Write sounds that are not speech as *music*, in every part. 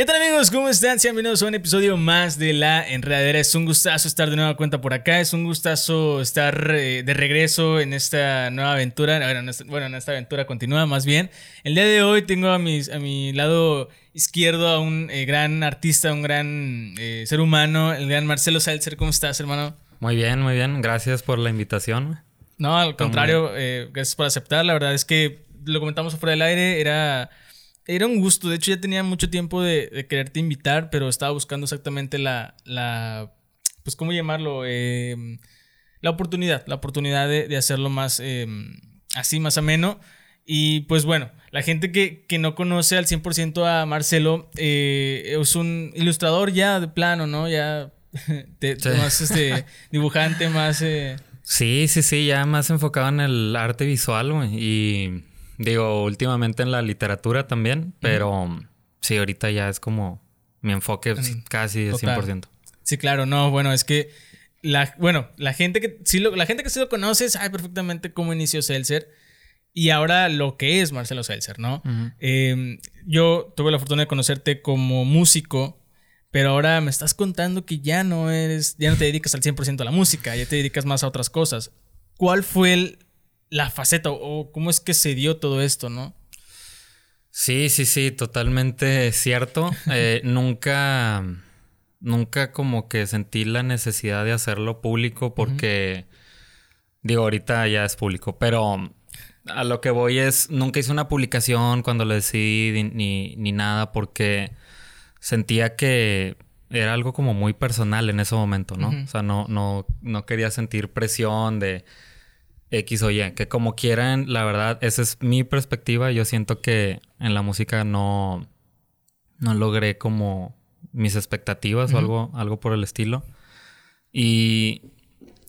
¿Qué tal amigos? ¿Cómo están? Sean bienvenidos a un episodio más de La Enredadera. Es un gustazo estar de nueva cuenta por acá. Es un gustazo estar eh, de regreso en esta nueva aventura. Bueno, en esta, aventura continúa más bien. El día de hoy tengo a, mis, a mi lado izquierdo a un eh, gran artista, un gran eh, ser humano, el gran Marcelo Salzer. ¿Cómo estás, hermano? Muy bien, muy bien. Gracias por la invitación. No, al contrario, gracias por aceptar. La verdad es que lo comentamos fuera del aire. Era era un gusto. De hecho, ya tenía mucho tiempo de, quererte invitar, pero estaba buscando exactamente la. la pues, ¿cómo llamarlo? Em, la oportunidad. La oportunidad de, hacerlo más. Em, así, más ameno. Y pues bueno, la gente que, no conoce al 100% a Marcelo eh, es un ilustrador ya de plano, ¿no? Ya *laughs* más este, dibujante, más... Eh, sí, sí, sí, ya más enfocado en el arte visual, güey. Y Digo, últimamente en la literatura también, pero sí, ahorita ya es como mi enfoque casi de 100%. Sí, claro, no, bueno, es que la, bueno, la gente que sí lo, la gente que sí lo conoce sabe perfectamente cómo inició Seltzer y ahora lo que es Marcelo Seltzer, ¿no? Em, yo tuve la fortuna de conocerte como músico, pero ahora me estás contando que ya no eres, ya no te dedicas al 100% a la música, ya te dedicas más a otras cosas. ¿Cuál fue el, la faceta o cómo es que se dio todo esto, ¿no? Sí, sí, sí, totalmente cierto. *laughs* Eh, nunca, nunca como que sentí la necesidad de hacerlo público porque, digo, ahorita ya es público, pero a lo que voy es, nunca hice una publicación cuando lo decidí ni, ni nada porque sentía que era algo como muy personal en ese momento, ¿no? O sea, no, no, no quería sentir presión de X o Y, que como quieran, la verdad, esa es mi perspectiva. Yo siento que en la música no, no logré como mis expectativas o algo, algo por el estilo. Y,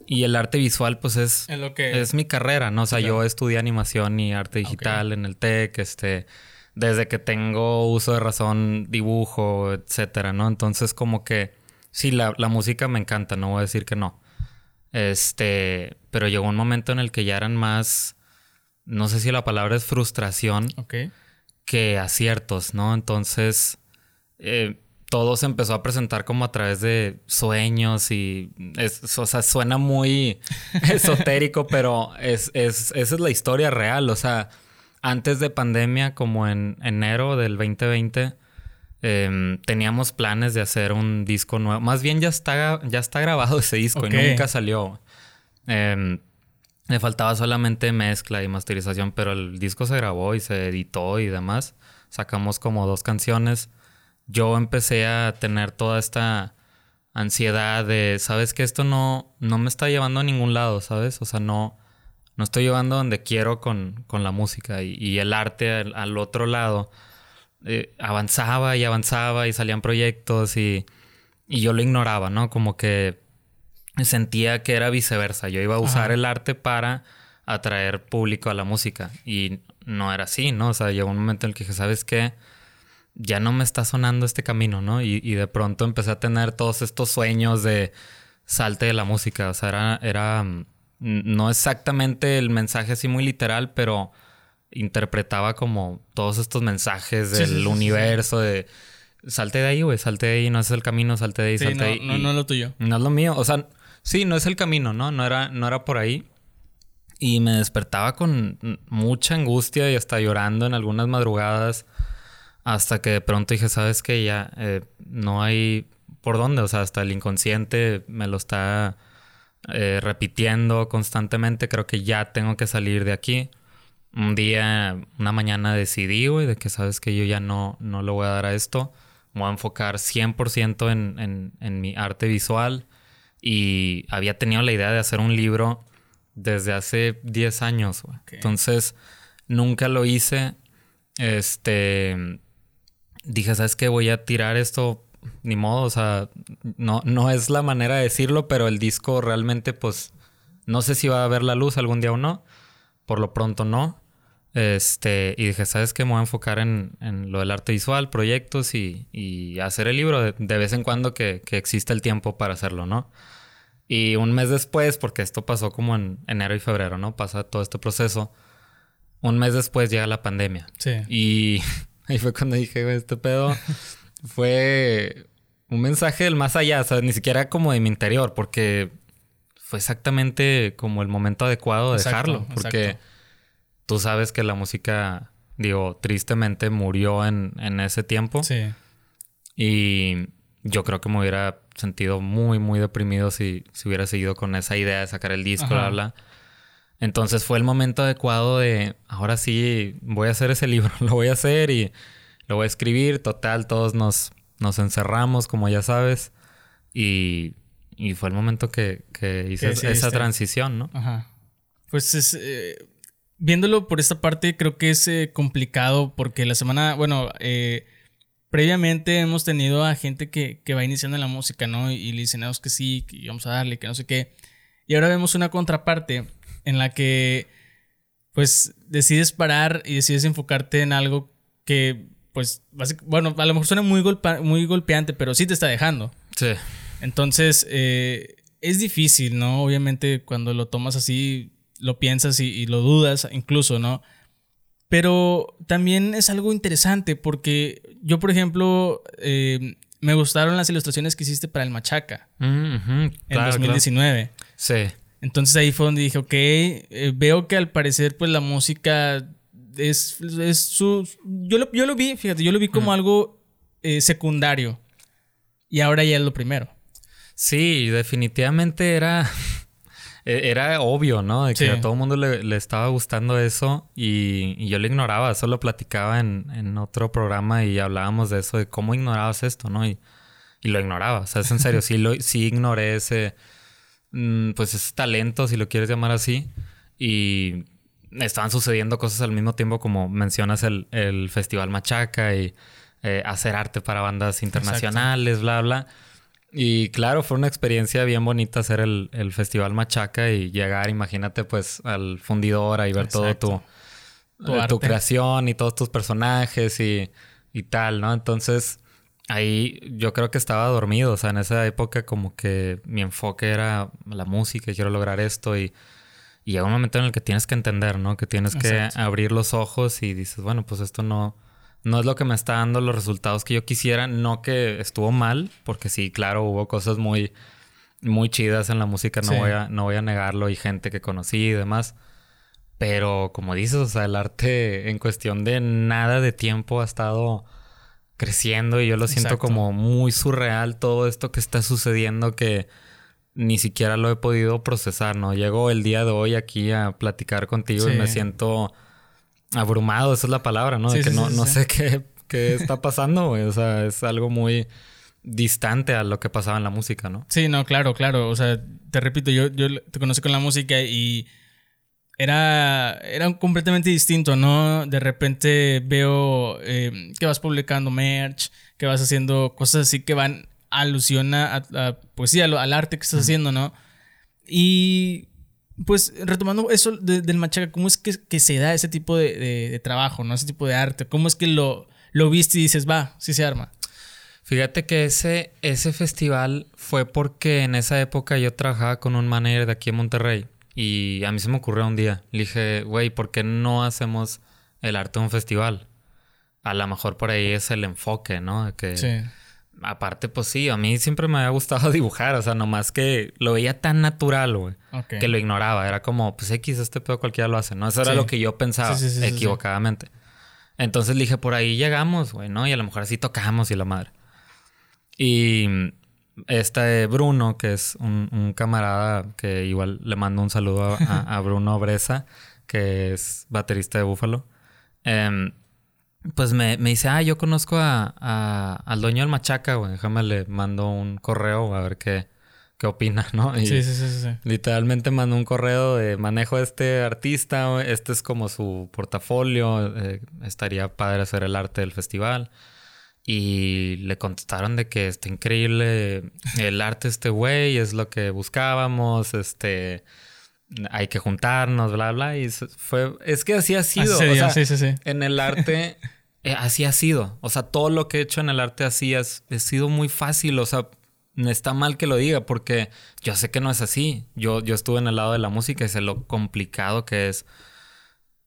y el arte visual, pues es, lo que... es mi carrera, ¿no? O sea, yo estudié animación y arte digital en el TEC, este, desde que tengo uso de razón, dibujo, etcétera, ¿no? Entonces, como que sí, la, la música me encanta, no voy a decir que no. Este, pero llegó un momento en el que ya eran más, no sé si la palabra es frustración, que aciertos, ¿no? Entonces, eh, todo se empezó a presentar como a través de sueños y, o sea, suena muy *laughs* esotérico, pero es, es, esa es la historia real, o sea, antes de pandemia, como en enero del 2020, Em, teníamos planes de hacer un disco nuevo. Más bien ya está, ya está grabado *laughs* ese disco y nunca salió. Eh, me faltaba solamente mezcla y masterización, pero el disco se grabó y se editó y demás. Sacamos como dos canciones. Yo empecé a tener toda esta ansiedad de, sabes que esto no, no me está llevando a ningún lado, ¿sabes? O sea, no, no estoy llevando donde quiero con, con la música y, el arte al otro lado eh, avanzaba y avanzaba y salían proyectos y, y, yo lo ignoraba, ¿no? Como que sentía que era viceversa. Yo iba a usar el arte para atraer público a la música y no era así, ¿no? O sea, llegó un momento en el que dije, ¿sabes qué? Ya no me está sonando este camino, ¿no? Y, y de pronto empecé a tener todos estos sueños de salte de la música. O sea, era, era mm, no exactamente el mensaje así muy literal, pero interpretaba como todos estos mensajes del universo de salte de ahí, güey, salte de ahí, no es el camino, salte de ahí, salte de ahí. No, no es lo tuyo. No es lo mío. O sea, sí, no es el camino, ¿no? No era, no era por ahí. Y me despertaba con mucha angustia y hasta llorando en algunas madrugadas. Hasta que de pronto dije, ¿sabes qué? Ya eh, no hay por dónde. O sea, hasta el inconsciente me lo está eh, repitiendo constantemente. Creo que ya tengo que salir de aquí un día, una mañana decidí, güey, de que sabes que yo ya no, no le voy a dar a esto. Me voy a enfocar 100% en, en, en mi arte visual. Y había tenido la idea de hacer un libro desde hace 10 años, güey. Entonces, nunca lo hice. Este. Dije, ¿sabes qué? Voy a tirar esto. Ni modo, o sea, no, no es la manera de decirlo, pero el disco realmente, pues, no sé si va a ver la luz algún día o no. Por lo pronto no. Este, y dije, ¿sabes qué? Me voy a enfocar en, lo del arte visual, proyectos y, hacer el libro de, vez en cuando que, que exista el tiempo para hacerlo, ¿no? Y un mes después, porque esto pasó como en enero y febrero, ¿no? Pasa todo este proceso. Un mes después llega la pandemia. Sí. Y *laughs* ahí fue cuando dije, este pedo *laughs* fue un mensaje del más allá, o sea, ni siquiera como de mi interior, porque fue exactamente como el momento adecuado de dejarlo, porque tú sabes que la música, digo, tristemente murió en, en ese tiempo. Sí. Y yo creo que me hubiera sentido muy, muy deprimido si, si hubiera seguido con esa idea de sacar el disco, bla, bla. Entonces fue el momento adecuado de, ahora sí, voy a hacer ese *laughs* libro, lo voy a hacer y lo voy a escribir. Total, todos nos, nos encerramos, como ya sabes. Y, y fue el momento que, que hice esa transición, ¿no? Ajá. Pues es, eh, viéndolo por esta parte, creo que es eh, complicado porque la semana, bueno, eh, previamente hemos tenido a gente que, que va iniciando en la música, ¿no? Y, le dicen que sí, que vamos a darle, que no sé qué. Y ahora vemos una contraparte en la que, pues, decides parar y decides enfocarte en algo que, pues, bueno, a lo mejor suena muy, muy golpeante, pero sí te está dejando. Sí. Entonces, eh, es difícil, ¿no? Obviamente, cuando lo tomas así, lo piensas y lo dudas, incluso, ¿no? Pero también es algo interesante porque yo, por ejemplo, eh, me gustaron las ilustraciones que hiciste para el Machaca en 2019. Sí. Entonces ahí fue donde dije, ok, eh, veo que al parecer pues la música es, es su... Yo lo, yo lo vi, fíjate, yo lo vi como algo eh, secundario y ahora ya es lo primero. Sí, definitivamente era *laughs* era obvio, ¿no? De que a todo el mundo le, estaba gustando eso y, yo lo ignoraba, solo platicaba en, otro programa y hablábamos de eso, de cómo ignorabas esto, ¿no? Y, lo ignoraba, o sea, es en serio, *laughs* sí, lo, sí ignoré ese, mm, pues ese talento, si lo quieres llamar así, y estaban sucediendo cosas al mismo tiempo como mencionas el, Festival Machaca y eh, hacer arte para bandas internacionales, bla, bla. Y claro, fue una experiencia bien bonita hacer el, Festival Machaca y llegar, imagínate, pues al fundidor y ver todo tu, eh, tu, creación y todos tus personajes y, tal, ¿no? Entonces, ahí yo creo que estaba dormido, o sea, en esa época como que mi enfoque era la música, quiero lograr esto y, y llega un momento en el que tienes que entender, ¿no? Que tienes que abrir los ojos y dices, bueno, pues esto no no es lo que me está dando los resultados que yo quisiera. No que estuvo mal, porque sí, claro, hubo cosas muy, muy chidas en la música, no, voy a, no voy a negarlo, y gente que conocí y demás. Pero como dices, o sea, el arte en cuestión de nada de tiempo ha estado creciendo y yo lo siento como muy surreal todo esto que está sucediendo que ni siquiera lo he podido procesar, ¿no? Llego el día de hoy aquí a platicar contigo y me siento abrumado, esa es la palabra, ¿no? de que no, no sé qué, qué está pasando, güey. O sea, es algo muy distante a lo que pasaba en la música, ¿no? Sí, no, claro, claro. O sea, te repito, yo, yo te conocí con la música y era, era completamente distinto, ¿no? De repente veo eh, que vas publicando merch, que vas haciendo cosas así que van alusión a, pues sí, al, arte que estás haciendo, ¿no? Y pues retomando eso del machaca, ¿cómo es que, se da ese tipo de, trabajo, ¿no? Ese tipo de arte. ¿Cómo es que lo, lo viste y dices, va, sí se arma? Fíjate que ese, ese festival fue porque en esa época yo trabajaba con un manager de aquí en Monterrey. Y a mí se me ocurrió un día. Le dije, güey, ¿por qué no hacemos el arte de un festival? A lo mejor por ahí es el enfoque, ¿no? Que, sí aparte, pues sí, a mí siempre me había gustado *laughs* dibujar, o sea, nomás que lo veía tan natural, güey, que lo ignoraba. Era como, pues X, este pedo cualquiera lo hace, ¿no? Eso era lo que yo pensaba equivocadamente. Entonces le dije, por ahí llegamos, güey, ¿no? Y a lo mejor así tocamos y la madre. Y este Bruno, que es un, camarada que igual le mando un saludo a, *laughs* Bruno Bresa, que es baterista de Búfalo. Eh, pues me, dice, ah, yo conozco a, al dueño del Machaca, güey. Déjame le mando un correo a ver qué, qué opina, ¿no? sí, sí, sí, sí. Literalmente mando un correo de manejo a este artista, este es como su portafolio, eh, estaría padre hacer el arte del festival. Y le contestaron de que está increíble el arte este güey, es lo que buscábamos, este hay que juntarnos, bla, bla. Y fue, es que así ha sido. sí, sí, sí. En el arte, *laughs* eh, así ha sido. O sea, todo lo que he hecho en el arte así ha, sido muy fácil. O sea, está mal que lo diga porque yo sé que no es así. Yo, yo estuve en el lado de la música y sé lo complicado que es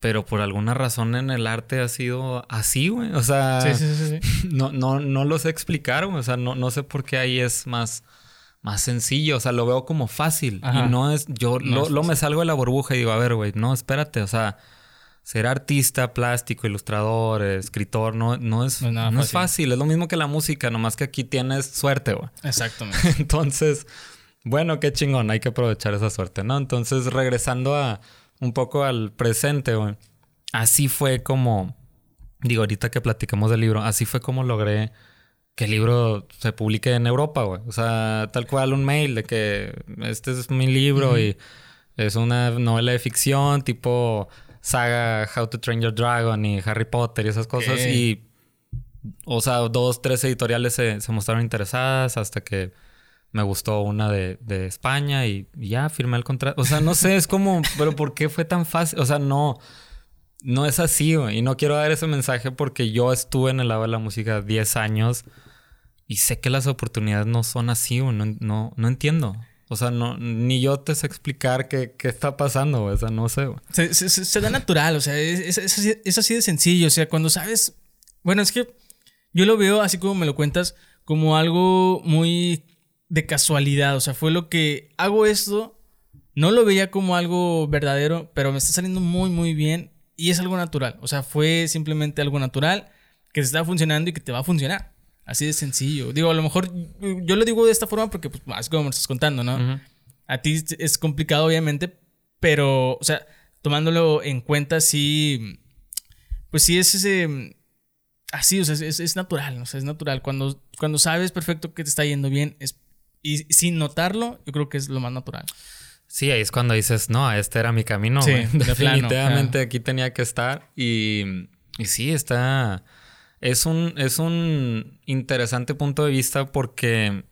pero por alguna razón en el arte ha sido así, güey. O sea, *laughs* No, no, no lo sé explicar, güey. O sea, no, no sé por qué ahí es más, más sencillo. O sea, lo veo como fácil. Y no es, yo lo, me salgo de la burbuja y digo, a ver, güey, no, espérate, o sea, ser artista, plástico, ilustrador, escritor, no, no, es, no, es, fácil. Es lo mismo que la música, nomás que aquí tienes suerte, güey. *laughs* Exactamente. Entonces, bueno, qué chingón, hay que aprovechar esa suerte, ¿no? Entonces, regresando a un poco al presente, güey. Así fue como, digo, ahorita que platicamos del libro, así fue como logré que el libro se publique en Europa, güey. O sea, tal cual un mail de que este es mi libro y es una novela de ficción tipo saga How to Train Your Dragon y Harry Potter y esas cosas. Y, o sea, dos, tres editoriales se, mostraron interesadas hasta que me gustó una de, España y, ya firmé el contrato. O sea, no sé, es como, *laughs* pero ¿por qué fue tan fácil? O sea, no, no es así, Y no quiero dar ese mensaje porque yo estuve en el lado de la música 10 años y sé que las oportunidades no son así, No, no, no entiendo. O sea, no, ni yo te sé explicar qué, está pasando, O sea, no sé, Se, da natural, o sea, es, así de sencillo. O sea, cuando sabes. Bueno, es que yo lo veo así como me lo cuentas, como algo muy de casualidad. O sea, fue lo que hago esto. No lo veía como algo verdadero, pero me está saliendo muy, muy bien. Y es algo natural. O sea, fue simplemente algo natural que se está funcionando y que te va a funcionar. Así de sencillo. Digo, a lo mejor yo lo digo de esta forma porque, pues, es como me estás contando, ¿no? A ti es complicado, obviamente, pero, o sea, tomándolo en cuenta, sí. Pues sí es ese. Así, o sea, es, natural, o sea, es natural. Cuando, cuando sabes perfecto que te está yendo bien, es, y sin notarlo, yo creo que es lo más natural. Sí, ahí es cuando dices, no, este era mi camino. Sí, definitivamente aquí tenía que estar. Y, y sí, está es un, es un interesante punto de vista porque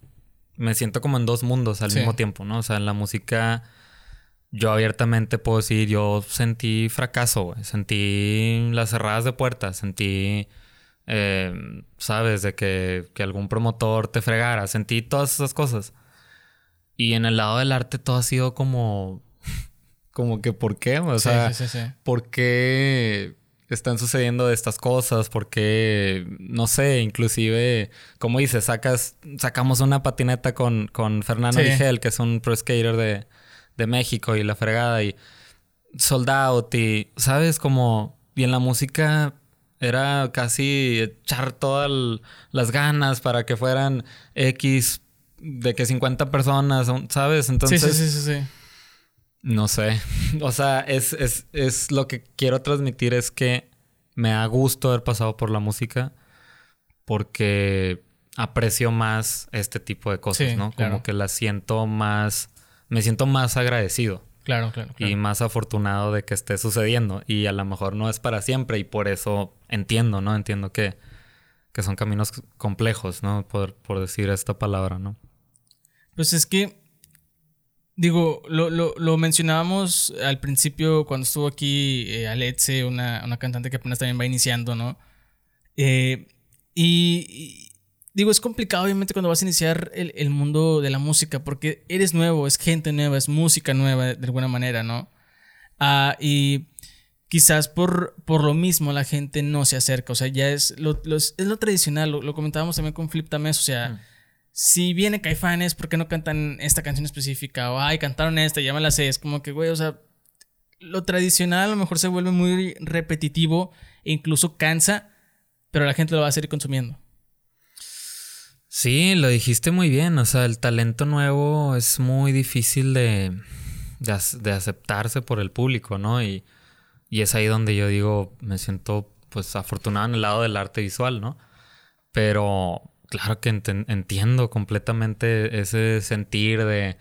me siento como en dos mundos al mismo tiempo, ¿no? O sea, en la música yo abiertamente puedo decir, yo sentí fracaso, güey. Sentí las cerradas de puertas, sentí, eh, sabes, de que, que, algún promotor te fregara, sentí todas esas cosas. Y en el lado del arte todo ha sido como, como que, ¿por qué? O sea, ¿por qué? están sucediendo estas cosas, porque, no sé, inclusive, como dices, sacas, sacamos una patineta con, con Fernando Vigel, que es un pro skater de, de, México y la fregada, y sold out, y, ¿sabes? Como, y en la música era casi echar todas las ganas para que fueran X de que 50 personas, ¿sabes? Entonces... Sí, sí, sí, sí. No sé. *laughs* O sea, es, es, es, lo que quiero transmitir es que me ha gusto haber pasado por la música porque aprecio más este tipo de cosas, ¿no? Como que la siento más, me siento más agradecido. Claro, claro, Y más afortunado de que esté sucediendo. Y a lo mejor no es para siempre y por eso entiendo, ¿no? Entiendo que, que son caminos complejos, ¿no? Por, por decir esta palabra, ¿no? Pues es que Digo, lo, lo, lo, mencionábamos al principio cuando estuvo aquí eh, Aletze, una, una, cantante que apenas también va iniciando, ¿no? Eh, y, digo, es complicado obviamente cuando vas a iniciar el, el, mundo de la música porque eres nuevo, es gente nueva, es música nueva de, alguna manera, ¿no? Ah, y quizás por, por lo mismo la gente no se acerca, o sea, ya es lo, es lo tradicional, lo, comentábamos también con Flip Tamés, o sea... Mm si viene Caifanes, ¿por qué no cantan esta canción específica? O, ay, cantaron esta, ya me la sé. Es como que, güey, o sea, lo tradicional a lo mejor se vuelve muy repetitivo e incluso cansa, pero la gente lo va a seguir consumiendo. Sí, lo dijiste muy bien. O sea, el talento nuevo es muy difícil de, de, aceptarse por el público, ¿no? Y, y es ahí donde yo digo, me siento pues afortunado en el lado del arte visual, ¿no? Pero claro que entiendo completamente ese sentir de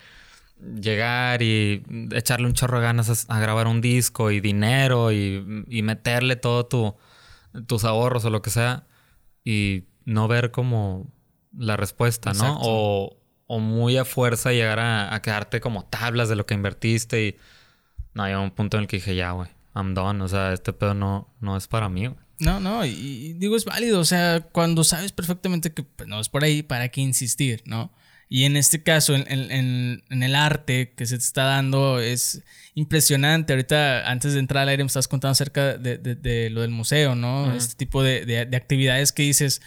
llegar y echarle un chorro de ganas a, grabar un disco y dinero y, meterle todo tu, tus ahorros o lo que sea y no ver como la respuesta, ¿no? O, muy a fuerza llegar a, quedarte como tablas de lo que invertiste y no, hay un punto en el que dije, ya, güey, I'm done, o sea, este pedo no, no es para mí, güey. No, no, y, digo, es válido, o sea, cuando sabes perfectamente que pues, no es por ahí, ¿para qué insistir, no? Y en este caso, en, el arte que se te está dando, es impresionante. Ahorita, antes de entrar al aire, me estás contando acerca de, lo del museo, ¿no? Este tipo de, actividades que dices,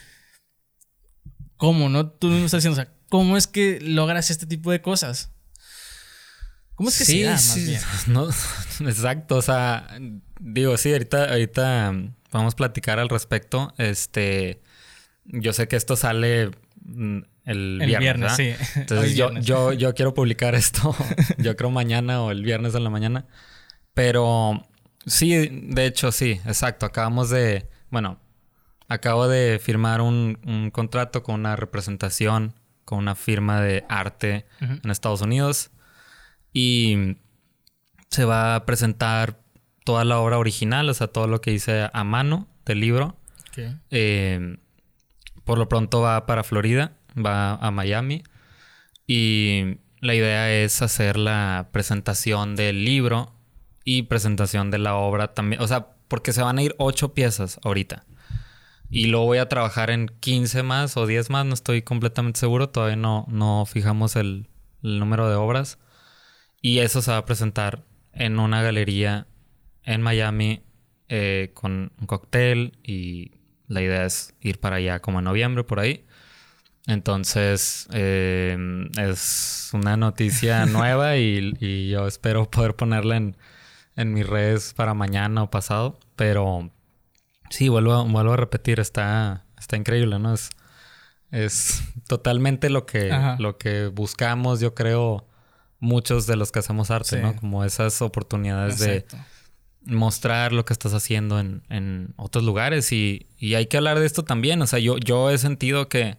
¿cómo, no? Tú me estás diciendo, o sea, ¿cómo es que logras este tipo de cosas? ¿Cómo es que sí, se más bien? *laughs* No, exacto, o sea, digo, sí, ahorita, ahorita a platicar al respecto. Este, yo sé que esto sale mm, el, viernes, sí. Entonces yo, yo, yo quiero publicar *laughs* esto, yo creo mañana o el viernes en la mañana. Pero sí, de hecho, sí, exacto. Acabamos de, bueno, acabo de firmar un, contrato con una representación, con una firma de arte en Estados Unidos. Y se va a presentar toda la obra original, o sea, todo lo que hice a mano del libro. Eh, por lo pronto va para Florida va a Miami y la idea es hacer la presentación del libro y presentación de la obra también. O sea, porque se van a ir ocho piezas ahorita. Y luego voy a trabajar en 15 más o 10 más, no estoy completamente seguro, todavía no, no fijamos el, número de obras. Y eso se va a presentar en una galería en Miami eh, con un cóctel y la idea es ir para allá como en noviembre por ahí. Entonces, eh, es una noticia *laughs* nueva y, yo espero poder ponerla en, mis redes para mañana o pasado. Pero sí, vuelvo, vuelvo a repetir, está, está increíble, ¿no? Es, es totalmente lo que, lo que buscamos, yo creo, muchos de los que hacemos arte, ¿no? Como esas oportunidades de mostrar lo que estás haciendo en, otros lugares. Y, y, hay que hablar de esto también. O sea, yo, yo he sentido que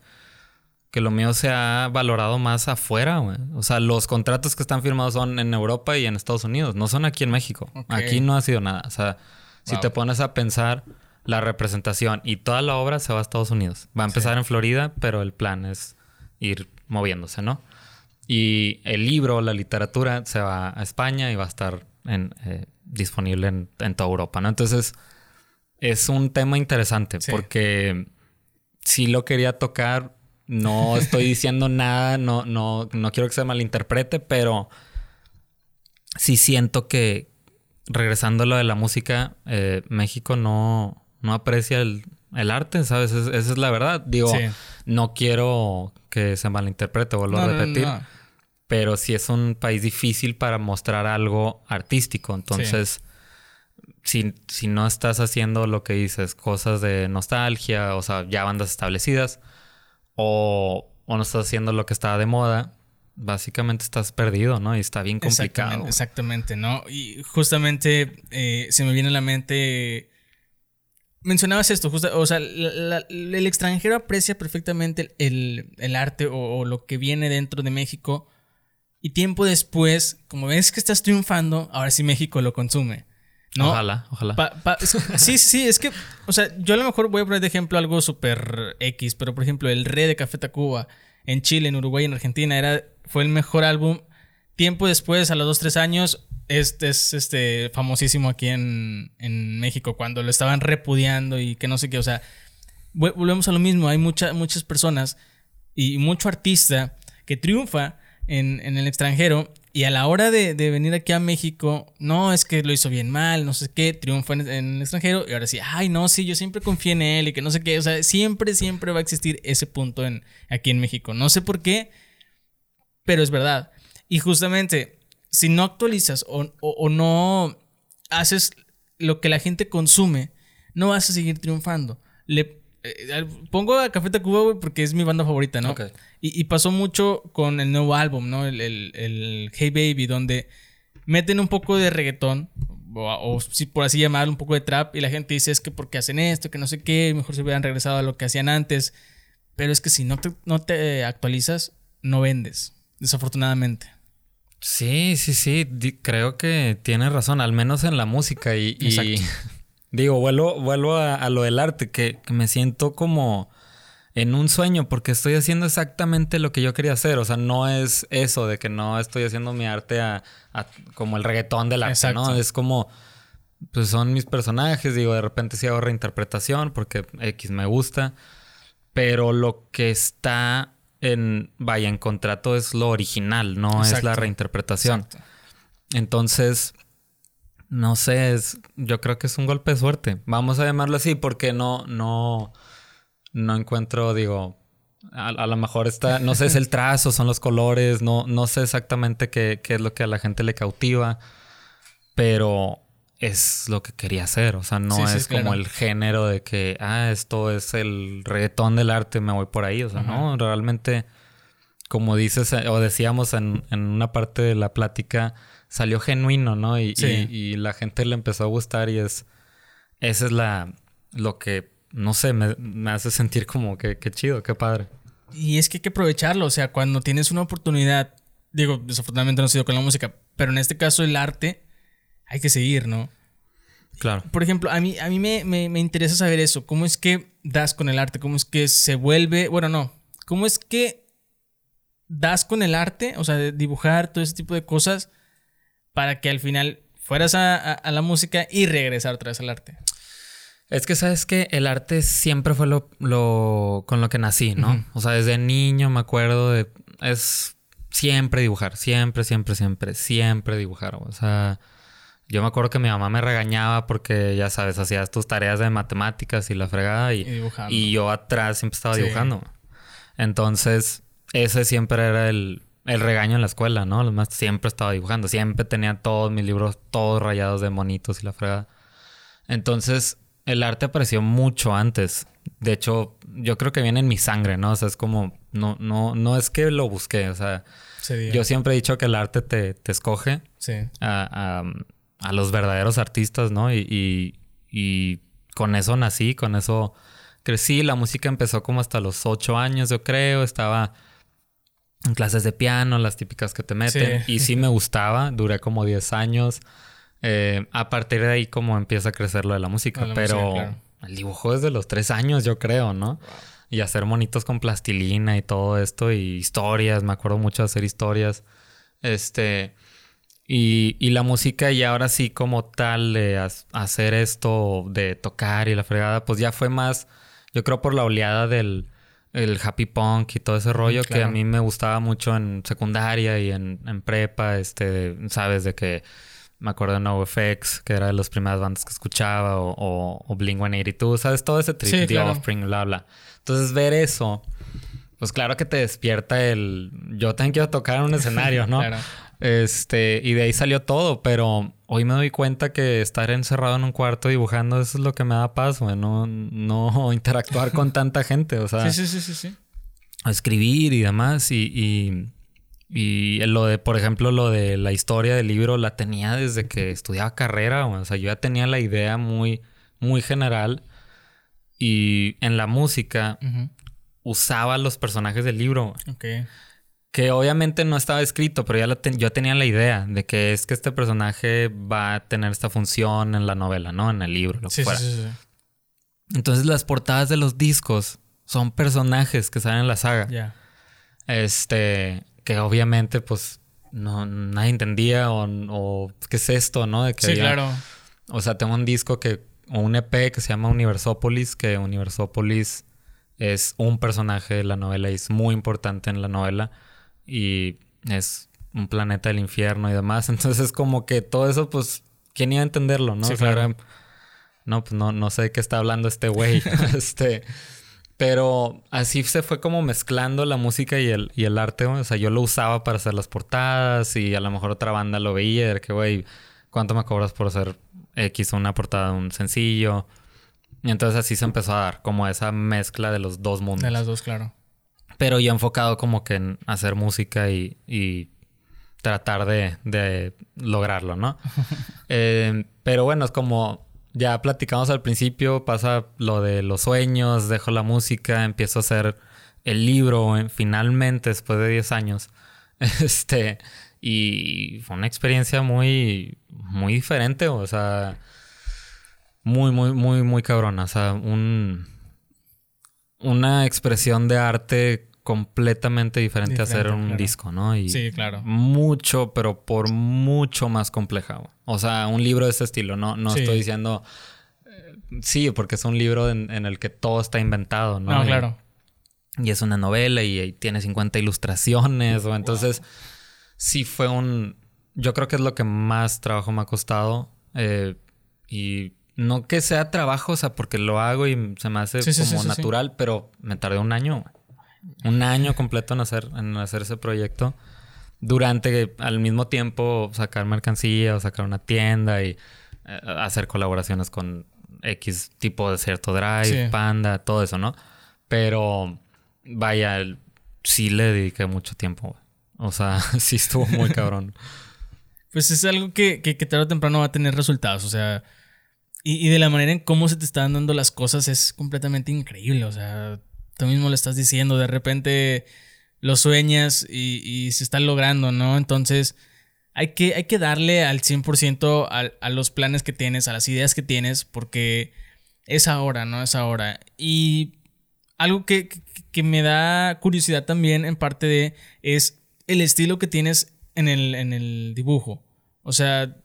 que lo mío se ha valorado más afuera, güey. O sea, los contratos que están firmados son en Europa y en Estados Unidos, no son aquí en México. Aquí no ha sido nada. O sea, si te pones a pensar la representación y toda la obra se va a Estados Unidos. Va a empezar en Florida, pero el plan es ir moviéndose, ¿no? Y el libro, la literatura, se va a España y va a estar en, eh, disponible en, toda Europa, ¿no? Entonces, es un tema interesante porque sí lo quería tocar no estoy *laughs* diciendo nada, no, no, no quiero que se malinterprete, pero sí siento que, regresando a lo de la música, eh, México no, no aprecia el, arte, ¿sabes? esa es la verdad. Digo, no quiero que se malinterprete, vuelvo a repetir. Pero sí es un país difícil para mostrar algo artístico. Entonces, si, si no estás haciendo lo que dices, cosas de nostalgia, o sea, ya bandas establecidas, o, no estás haciendo lo que estaba de moda, básicamente estás perdido, ¿no? Y está bien complicado. Exactamente, ¿no? Y justamente eh, se me viene a la mente... Mencionabas esto, justo, o sea, el extranjero aprecia perfectamente el, arte o, lo que viene dentro de México y tiempo después, como ves que estás triunfando, ahora sí México lo consume. Ojalá, ojalá. sí, sí, es que, o sea, yo a lo mejor voy a poner de ejemplo algo súper X, pero por ejemplo, El Rey de Café Tacuba en Chile, en Uruguay, en Argentina, era, fue el mejor álbum. Tiempo después, a los dos, tres años, este es este, famosísimo aquí en, en México, cuando lo estaban repudiando y que no sé qué, o sea, volvemos a lo mismo, hay muchas muchas personas y mucho artista que triunfa en, en el extranjero y a la hora de, venir aquí a México, no, es que lo hizo bien mal, no sé qué, triunfa en, el extranjero. Y ahora sí, ay, no, sí, yo siempre confié en él y que no sé qué. O sea, siempre, siempre va a existir ese punto en, aquí en México. No sé por qué, pero es verdad. Y justamente, si no actualizas o, o no haces lo que la gente consume, no vas a seguir triunfando. Eh, pongo a Café Tacuba, porque es mi banda favorita, ¿no? Y, pasó mucho con el nuevo álbum, ¿no? El, Hey Baby, donde meten un poco de reggaetón, o, si por así llamarlo, un poco de trap, y la gente dice es que porque hacen esto, que no sé qué, mejor se hubieran regresado a lo que hacían antes. Pero es que si no te, no te actualizas, no vendes, desafortunadamente. Sí, sí, sí, creo que tienes razón, al menos en la música y, y Digo, vuelvo, vuelvo a, lo del arte, que, me siento como en un sueño porque estoy haciendo exactamente lo que yo quería hacer. O sea, no es eso de que no estoy haciendo mi arte a, como el reggaetón del arte, ¿no? Es como, pues son mis personajes, digo, de repente sí hago reinterpretación porque X me gusta, pero lo que está en, vaya, en contrato es lo original, no es la reinterpretación. Entonces, no sé, es, yo creo que es un golpe de suerte. Vamos a llamarlo así porque no, no, no encuentro, digo, a, lo mejor está, no sé, es el trazo, son los colores, no, no sé exactamente qué, qué es lo que a la gente le cautiva, pero es lo que quería hacer. O sea, no es como el género de que, ah, esto es el reggaetón del arte, me voy por ahí. O sea, no, realmente, como dices eh, o decíamos en, una parte de la plática, salió genuino, ¿no? Y, y, la gente le empezó a gustar y es, esa es la, lo que, no sé, me, me hace sentir como que, qué chido, qué padre. Y es que hay que aprovecharlo, o sea, cuando tienes una oportunidad, digo, desafortunadamente no ha sido con la música, pero en este caso el arte hay que seguir, ¿no? Claro. Por ejemplo, a mí, a mí me, me, interesa saber eso. ¿Cómo es que das con el arte? ¿Cómo es que se vuelve? Bueno, no. ¿Cómo es que das con el arte? O sea, dibujar, todo ese tipo de cosas, para que al final fueras a, la música y regresar otra vez al arte. Es que sabes que el arte siempre fue lo, lo con lo que nací, ¿no? O sea, desde niño me acuerdo de. Es siempre dibujar, siempre, siempre, siempre, siempre dibujar. O sea yo me acuerdo que mi mamá me regañaba porque, ya sabes, hacías tus tareas de matemáticas y la fregada y, y, yo atrás siempre estaba dibujando. Entonces, ese siempre era el, el regaño en la escuela, ¿no? Los más siempre estaba dibujando, siempre tenía todos mis libros todos rayados de monitos y la fregada. Entonces, el arte apareció mucho antes. De hecho, yo creo que viene en mi sangre, ¿no? O sea, es como, no, no, no es que lo busqué, o sea, yo siempre he dicho que el arte te, te escoge. Sí. a, a los verdaderos artistas, ¿no? Y, y, con eso nací, con eso crecí. La música empezó como hasta los ocho años, yo creo. Estaba clases de piano, las típicas que te meten. Y sí me gustaba, duré como diez años. Eh, a partir de ahí como empieza a crecer lo de la música. pero el dibujo desde los tres años, yo creo, ¿no? Y hacer monitos con plastilina y todo esto y historias. Me acuerdo mucho de hacer historias. Este... Y, y, la música y ahora sí como tal de hacer esto, de tocar y la fregada, pues ya fue más, yo creo por la oleada del el happy punk y todo ese rollo que a mí me gustaba mucho en secundaria y en, en prepa, este, sabes, de que me acuerdo de NoFX, que era de las primeras bandas que escuchaba, o, o, o Blink-182, ¿sabes? Todo ese trip, sí, Offspring, bla, bla. Entonces ver eso, pues claro que te despierta el... Yo también quiero tocar en un escenario, ¿no? *laughs* claro. Este, y de ahí salió todo, pero hoy me doy cuenta que estar encerrado en un cuarto dibujando, eso es lo que me da paz, güey. No, no *laughs* interactuar con tanta gente, o sea. Sí, sí, sí, sí, Escribir y demás. Y, y, y, lo de, por ejemplo, lo de la historia del libro la tenía desde que estudiaba carrera, O sea, yo ya tenía la idea muy, muy general. Y en la música usaba los personajes del libro. Ok que obviamente no estaba escrito, pero ya yo tenía la idea de que es que este personaje va a tener esta función en la novela, ¿no? En el libro, lo que fuera. Sí, sí, Entonces las portadas de los discos son personajes que salen en la saga. Ya. Este, que obviamente pues no nadie entendía o, qué es esto, ¿no? De que sí, claro. O sea, tengo un disco que o un EP que se llama Universópolis, que Universópolis es un personaje de la novela y es muy importante en la novela y es un planeta del infierno y demás. *laughs* Entonces, como que todo eso, pues, ¿quién iba a entenderlo, no? claro. no, pues no, no sé de qué está hablando este güey. *laughs* *laughs* este. Pero así se fue como mezclando la música y el, y el arte. O sea, yo lo usaba para hacer las portadas y a lo mejor otra banda lo veía. De que, güey, ¿cuánto me cobras por hacer X una portada de un sencillo? Y entonces así se empezó a dar como esa mezcla de los dos mundos. De las dos, claro. Pero yo enfocado como que en hacer música y, tratar de, lograrlo, ¿no? *laughs* Eh, pero bueno, es como ya platicamos al principio, pasa lo de los sueños, dejo la música, empiezo a hacer el libro eh, finalmente después de 10 años. *laughs* Este, y fue una experiencia muy, muy diferente, o sea, muy, muy, muy, muy cabrona. O sea, un, una expresión de arte completamente diferente, a hacer un disco, ¿no? Y sí, claro. Mucho, pero por mucho más compleja. O sea, un libro de este estilo, no, no estoy diciendo... Eh, sí, porque es un libro en, el que todo está inventado, ¿no? No, claro. y es una novela y, tiene 50 ilustraciones, o entonces sí fue un, yo creo que es lo que más trabajo me ha costado eh, y no que sea trabajo, o sea, porque lo hago y se me hace como natural, pero me tardé un año, un año completo en hacer, en hacer ese proyecto. Durante, al mismo tiempo, sacar mercancía o sacar una tienda y eh, hacer colaboraciones con X tipo de cierto drive, Panda, todo eso, ¿no? Pero, vaya, sí le dediqué mucho tiempo. O sea, *laughs* sí estuvo muy cabrón. Pues es algo que, que, que tarde o temprano va a tener resultados. O sea, y, de la manera en cómo se te están dando las cosas es completamente increíble. O sea, tú mismo lo estás diciendo, de repente lo sueñas y, se está logrando, ¿no? Entonces, hay que, hay que darle al 100% a, a los planes que tienes, a las ideas que tienes, porque es ahora, ¿no? Es ahora. Y algo que, que, me da curiosidad también en parte de es el estilo que tienes en el, en el dibujo. O sea,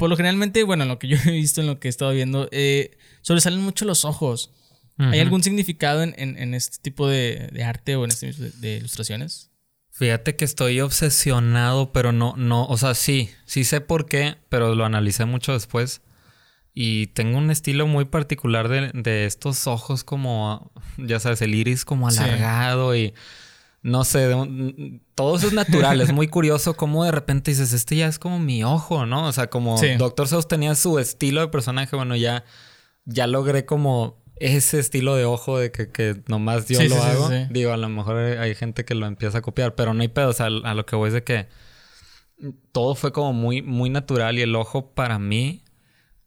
por lo generalmente, bueno, lo que yo *laughs* he visto, en lo que he estado viendo, eh, sobresalen mucho los ojos. ¿Hay algún significado en, este tipo de, arte o en este tipo de, ilustraciones? Fíjate que estoy obsesionado, pero no, no, o sea, sí, sí sé por qué, pero lo analicé mucho después. Y tengo un estilo muy particular de, estos ojos como, ya sabes, el iris como alargado y no sé, todo eso es natural. es muy *laughs* curioso cómo de repente dices, este ya es como mi ojo, ¿no? O sea, como Doctor Seuss tenía su estilo de personaje, bueno, ya, ya logré como ese estilo de ojo de que, que nomás yo lo hago. Digo, a lo mejor hay gente que lo empieza a copiar, pero no hay pedo. O sea, a lo que voy es de que todo fue como muy, muy natural y el ojo para mí,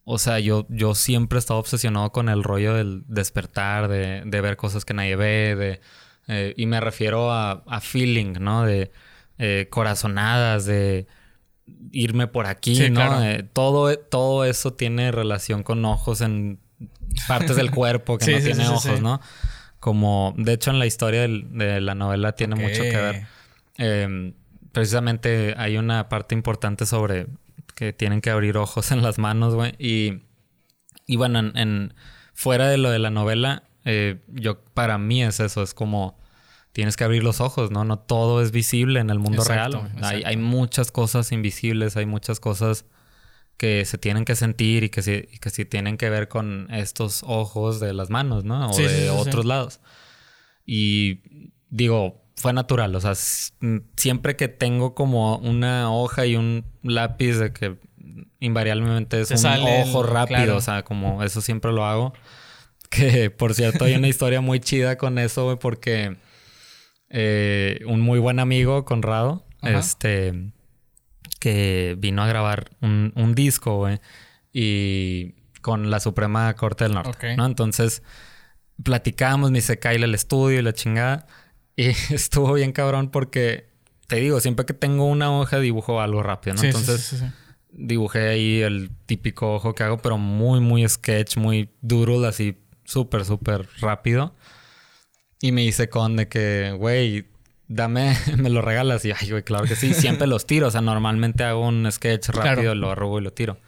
o sea, yo, yo siempre he estado obsesionado con el rollo del despertar, de, de ver cosas que nadie ve, de eh, y me refiero a, feeling, ¿no? De eh, corazonadas, de irme por aquí, ¿no? Eh, todo, todo eso tiene relación con ojos en partes del *laughs* cuerpo que no tiene ojos, ¿no? Como, de hecho, en la historia de la novela tiene mucho que ver. Em, precisamente hay una parte importante sobre que tienen que abrir ojos en las manos, güey. Y, y bueno, en, fuera de lo de la novela, eh, yo, para mí es eso, es como tienes que abrir los ojos, ¿no? No todo es visible en el mundo real. Hay, muchas cosas invisibles, hay muchas cosas que se tienen que sentir y que sí, que tienen que ver con estos ojos de las manos, ¿no? O de otros lados. Y digo, fue natural, o sea, siempre que tengo como una hoja y un lápiz de que invariablemente es un ojo rápido, o sea, como eso siempre lo hago. Que por cierto hay una historia muy chida con eso, güey, porque eh, un muy buen amigo, Conrado, este, que vino a grabar un, disco, güey, y con la Suprema Corte del Norte, ¿no? Entonces, platicamos, me hice Kyle el estudio y la chingada, y *laughs* estuvo bien cabrón porque, te digo, siempre que tengo una hoja dibujo algo rápido, ¿no? Entonces... dibujé ahí el típico ojo que hago, pero muy, muy sketch, muy duro, así súper, súper rápido. Y me hice con de que, güey, dame, *laughs* me lo regalas. Y ay, güey, claro que sí, siempre los tiro. O sea, normalmente hago un sketch rápido, lo arrugo y lo tiro.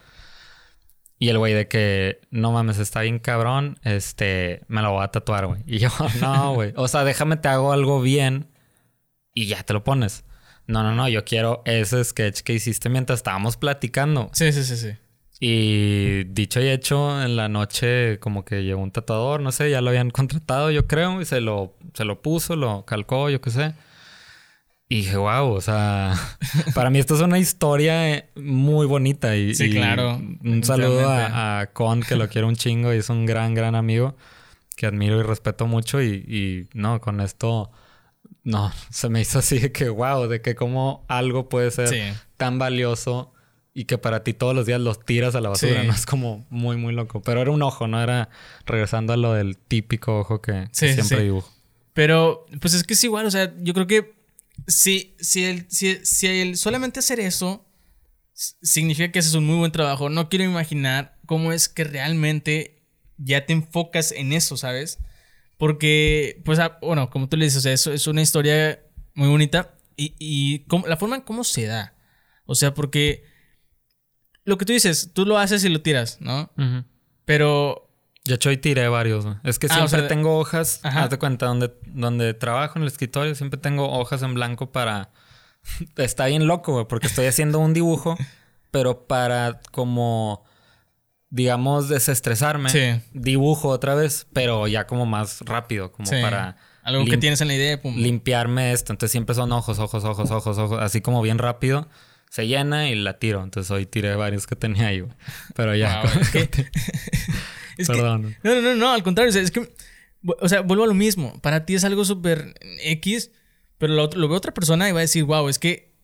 Y el güey de que, no mames, está bien cabrón, este, me lo voy a tatuar, güey. Y yo, *laughs* no, güey. O sea, déjame te hago algo bien y ya te lo pones. No, no, no, yo quiero ese sketch que hiciste mientras estábamos platicando. Sí, sí, sí, sí. Y dicho y hecho, en la noche como que llegó un tatuador, no sé, ya lo habían *laughs* contratado, yo creo, y se lo, se lo puso, lo calcó, yo qué sé. Y dije, wow, o sea, *laughs* para mí esto es una historia muy bonita. Y, sí, claro. Un saludo a, Con, que lo *laughs* quiero un chingo y es un gran, gran amigo que admiro y respeto mucho. Y, y no, con esto, no, se me hizo así de que, wow, de que como algo puede ser tan valioso y que para ti todos los días los tiras a la basura, ¿no? Es como muy, muy loco. Pero era un ojo, ¿no? Era regresando a lo del típico ojo que, siempre dibujo. Pero, pues es que es igual, o sea, yo creo que si, si, el, si, si el solamente hacer eso significa que ese es un muy buen trabajo, no quiero imaginar cómo es que realmente ya te enfocas en eso, ¿sabes? Porque, pues, ah, bueno, como tú le dices, o sea, eso es una historia muy bonita y, y la forma en cómo se da. O sea, porque lo que tú dices, tú lo haces y lo tiras, ¿no? Pero De hecho, hoy tiré varios, güey. Es que ah, siempre tengo hojas, haz de cuenta, donde, donde trabajo en el escritorio, siempre tengo hojas en blanco para... *laughs* Está bien loco, güey, porque estoy haciendo un dibujo, pero para como, digamos, desestresarme, dibujo otra vez, pero ya como más rápido, como para... Algo que tienes en la idea, pum. Limpiarme esto. Entonces siempre son ojos, ojos, ojos, ojos, ojos, así como bien rápido se llena y la tiro. Entonces hoy tiré varios que tenía ahí, Pero ya. *laughs* *laughs* Perdón. no, no, no, al contrario. es que, o sea, vuelvo a lo mismo. Para ti es algo súper X, pero lo, lo ve otra persona y va a decir, wow, es que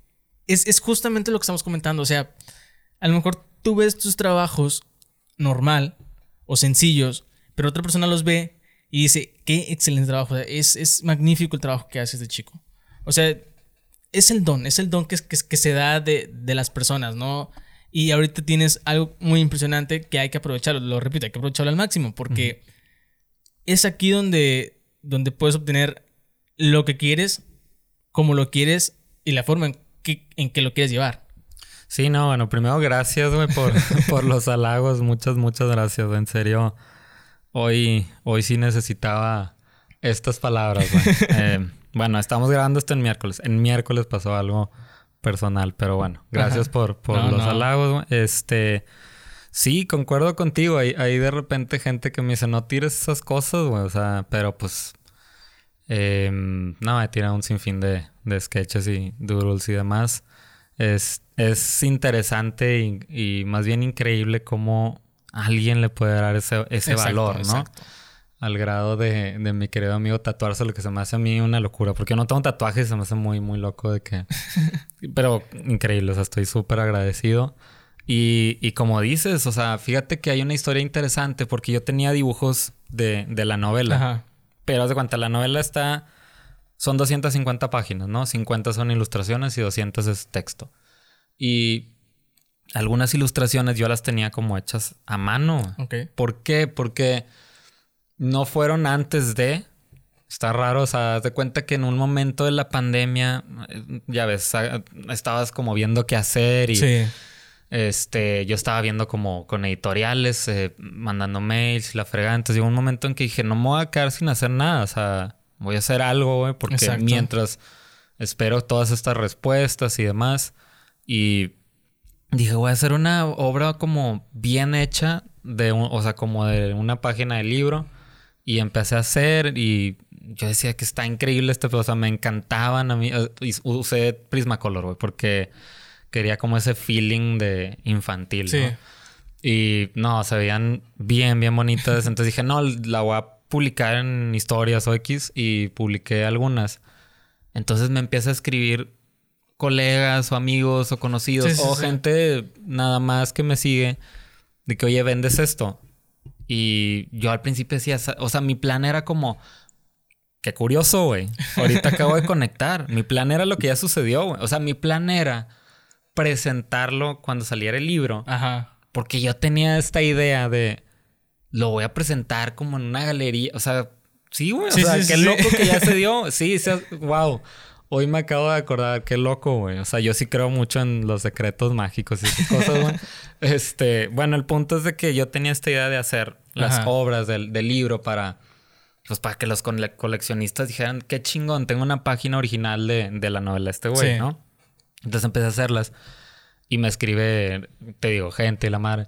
es, es justamente lo que estamos comentando. O sea, a lo mejor tú ves tus trabajos normal o sencillos, pero otra persona los ve y dice, qué excelente trabajo. Es, es magnífico el trabajo que hace este chico. O sea, es el don, es el don que, que, que se da de, de, las personas, ¿no? Y ahorita tienes algo muy impresionante que hay que aprovecharlo, lo repito, hay que aprovecharlo al máximo, porque es aquí donde, donde puedes obtener lo que quieres, como lo quieres y la forma en que, en que lo quieres llevar. Sí, no, bueno, primero gracias, güey, por, *laughs* por los halagos, muchas, muchas gracias, en serio. Hoy, hoy sí necesitaba estas palabras, güey. *laughs* Eh, bueno, estamos grabando esto en miércoles. En miércoles pasó algo personal, pero bueno, gracias por, los halagos. Este, sí, concuerdo contigo. Hay, hay de repente gente que me dice, no tires esas cosas, güey. O sea, pero pues, eh, no, me tira un sinfín de, de sketches y doodles y demás. Es, es interesante y, más bien increíble cómo alguien le puede dar ese, ese valor, ¿no? Exacto al grado de, de, mi querido amigo tatuarse, lo que se me hace a mí una locura. Porque yo no tengo tatuajes se me hace muy, muy loco de que... *laughs* Pero increíble, o sea, estoy súper agradecido. Y, y, como dices, o sea, fíjate que hay una historia interesante porque yo tenía dibujos de, de la novela. Ajá. Pero de cuenta, la novela está... Son 250 páginas, ¿no? 50 son ilustraciones y 200 es texto. Y algunas ilustraciones yo las tenía como hechas a mano. Ok. ¿Por qué? Porque no fueron antes de. Está raro, o sea, te cuenta que en un momento de la pandemia, ya ves, estabas como viendo qué hacer y sí. este, yo estaba viendo como con editoriales, eh, mandando mails y la fregada. Entonces llegó un momento en que dije, no me voy a quedar sin hacer nada, o sea, voy a hacer algo, güey, porque mientras espero todas estas respuestas y demás. Y dije, voy a hacer una obra como bien hecha, de o sea, como de una página de libro y empecé a hacer y yo decía que está increíble este, o sea, me encantaban a mí. Eh, usé Prismacolor, güey, porque quería como ese feeling de infantil, sí. Y no, se veían bien, bien bonitas. Entonces dije, no, la voy a publicar en historias o X y publiqué algunas. Entonces me empieza a escribir colegas o amigos o conocidos o gente nada más que me sigue de que, oye, vendes esto. Y yo al principio decía, o sea, mi plan era como, qué curioso, güey. Ahorita acabo de conectar. Mi plan era lo que ya sucedió, güey. O sea, mi plan era presentarlo cuando saliera el libro. Ajá. Porque yo tenía esta idea de, lo voy a presentar como en una galería. O sea, sí, güey. O sea, qué loco que ya se dio. *laughs* Sí, sí, wow. Hoy me acabo de acordar, qué loco, güey. O sea, yo sí creo mucho en los secretos mágicos y esas cosas, güey. *laughs* este, bueno, el punto es de que yo tenía esta idea de hacer las obras del, libro para, pues, para que los coleccionistas dijeran, qué chingón, tengo una página original de, la novela este güey, ¿no? Entonces empecé a hacerlas y me escribe, te digo, gente y la madre.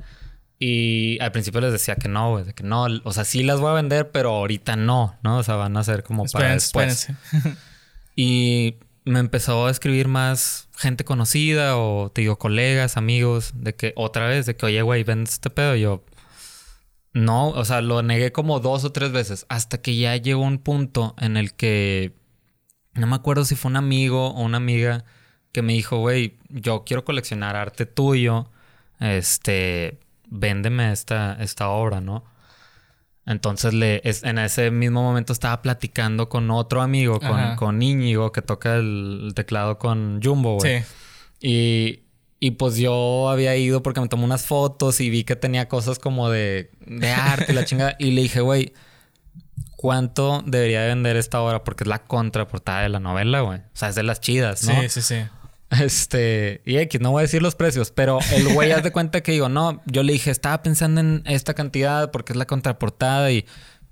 Y al principio les decía que no, güey, que no, o sea, sí las voy a vender, pero ahorita no, ¿no? O sea, van a ser como para después. *laughs* Y me empezó a escribir más gente conocida o te digo colegas, amigos, de que otra vez, de que oye, güey, ven este pedo. Yo, no, o sea, lo negué como dos o tres veces hasta que ya llegó un punto en el que no me acuerdo si fue un amigo o una amiga que me dijo, güey, yo quiero coleccionar arte tuyo, este, véndeme esta, esta obra, ¿no? Entonces le, en ese mismo momento estaba platicando con otro amigo, con, con Íñigo, que toca el, teclado con Jumbo, güey. Sí. Y, y pues yo había ido porque me tomó unas fotos y vi que tenía cosas como de, de arte y la *laughs* chingada. Y le dije, güey, ¿cuánto debería vender esta obra? Porque es la contraportada de la novela, güey. O sea, es de las chidas, ¿no? Sí, sí, sí. Este, y X, no voy a decir los precios, pero el güey haz de cuenta que digo, no, yo le dije, estaba pensando en esta cantidad porque es la contraportada y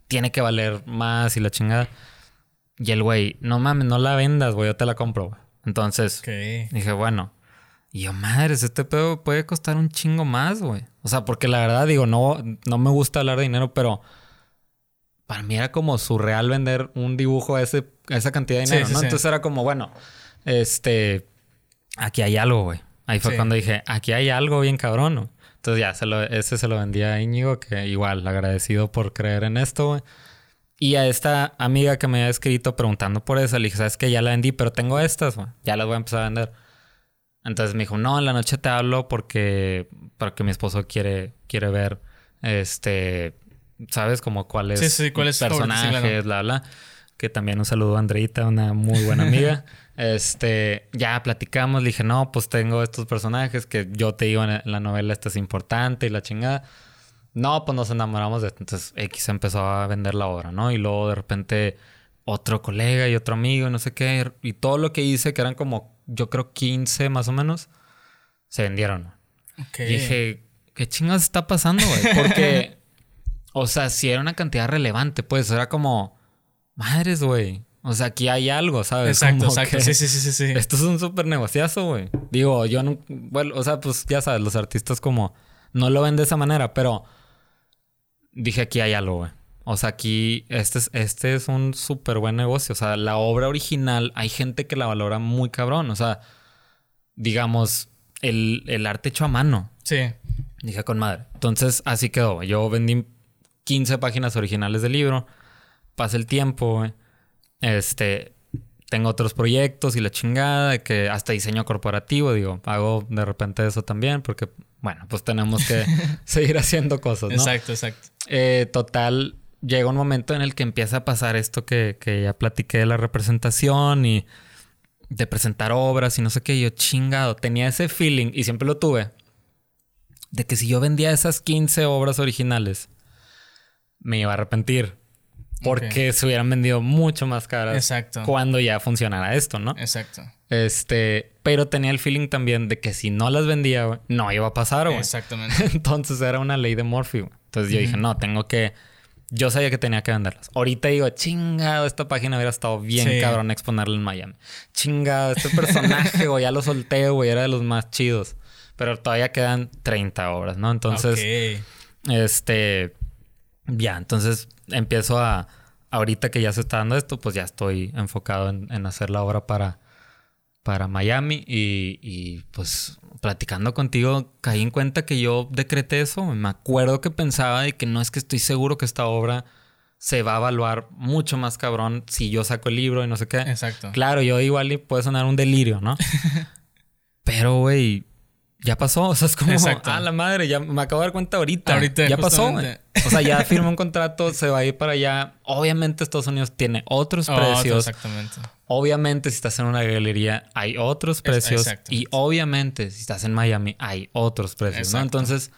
tiene que valer más y la chingada. Y el güey, no mames, no la vendas, güey, yo te la compro, güey. Entonces, dije, bueno. Y yo, madres, este pedo puede costar un chingo más, güey. O sea, porque la verdad, digo, no, no me gusta hablar de dinero, pero para mí era como surreal vender un dibujo a, ese, esa cantidad de dinero, ¿no? Entonces era como, bueno, este, aquí hay algo, güey. Ahí fue cuando dije, aquí hay algo bien cabrón. Entonces ya, se lo, ese se lo vendía a Íñigo, que igual, agradecido por creer en esto, güey. Y a esta amiga que me había escrito preguntando por eso, le dije, ¿sabes que Ya la vendí, pero tengo estas, güey. Ya las voy a empezar a vender. Entonces me dijo, no, en la noche te hablo porque, porque mi esposo quiere, quiere ver, este, ¿sabes? Como cuáles sí, sí, personajes, bla, bla. Que también un saludo a Andreita, una muy buena amiga. *laughs* Este, ya platicamos, le dije, no, pues tengo estos personajes que yo te digo en la novela, esto es importante y la chingada. No, pues nos enamoramos de esto. Entonces X empezó a vender la obra, ¿no? Y luego de repente otro colega y otro amigo y no sé qué. Y todo lo que hice, que eran como, yo creo 15 más o menos, se vendieron. Y dije, ¿qué chingados está pasando, güey? Porque, *laughs* o sea, si era una cantidad relevante, pues era como, madres, güey. O sea, aquí hay algo, ¿sabes? Exacto, exacto. Sí, sí, sí, sí, Esto es un súper negociazo, güey. Digo, yo no. Bueno, o sea, pues ya sabes, los artistas como no lo ven de esa manera, pero dije aquí hay algo, güey. O sea, aquí este es, este es un súper buen negocio. O sea, la obra original, hay gente que la valora muy cabrón. O sea, digamos, el, el arte hecho a mano. Sí. Dije con madre. Entonces, así quedó. Yo vendí 15 páginas originales del libro. Pasa el tiempo, güey este, tengo otros proyectos y la chingada, que hasta diseño corporativo, digo, hago de repente eso también, porque, bueno, pues tenemos que *laughs* seguir haciendo cosas, ¿no? Exacto, exacto. Eh, total, llega un momento en el que empieza a pasar esto que, que ya platiqué de la representación y de presentar obras y no sé qué, yo chingado, tenía ese feeling y siempre lo tuve, de que si yo vendía esas 15 obras originales, me iba a arrepentir. Porque se hubieran vendido mucho más caras. Exacto. Cuando ya funcionara esto, ¿no? Exacto. Este, pero tenía el feeling también de que si no las vendía, no iba a pasar, güey. Exactamente. *laughs* Entonces era una ley de Morphy, Entonces yo dije, no, tengo que. Yo sabía que tenía que venderlas. Ahorita digo, chingado, esta página hubiera estado bien cabrón exponerla en Miami. Chingado, este personaje, güey, ya lo solté, güey, era de los más chidos. Pero todavía quedan 30 obras, ¿no? Entonces, este, ya, entonces empiezo a, ahorita que ya se está dando esto, pues ya estoy enfocado en, hacer la obra para, para Miami y, pues platicando contigo caí en cuenta que yo decreté eso. Me acuerdo que pensaba de que no es que estoy seguro que esta obra se va a evaluar mucho más cabrón si yo saco el libro y no sé qué. Exacto. Claro, yo igual puede sonar un delirio, ¿no? *laughs* Pero, güey, ya pasó. O sea, es como, ah, la madre, ya me acabo de dar cuenta ahorita. Ahorita, ya pasó. O sea, ya firmó un contrato, se va a ir para allá. Obviamente, Estados Unidos tiene otros precios. exactamente. Obviamente, si estás en una galería, hay otros precios. y obviamente, si estás en Miami, hay otros precios, ¿no? Entonces,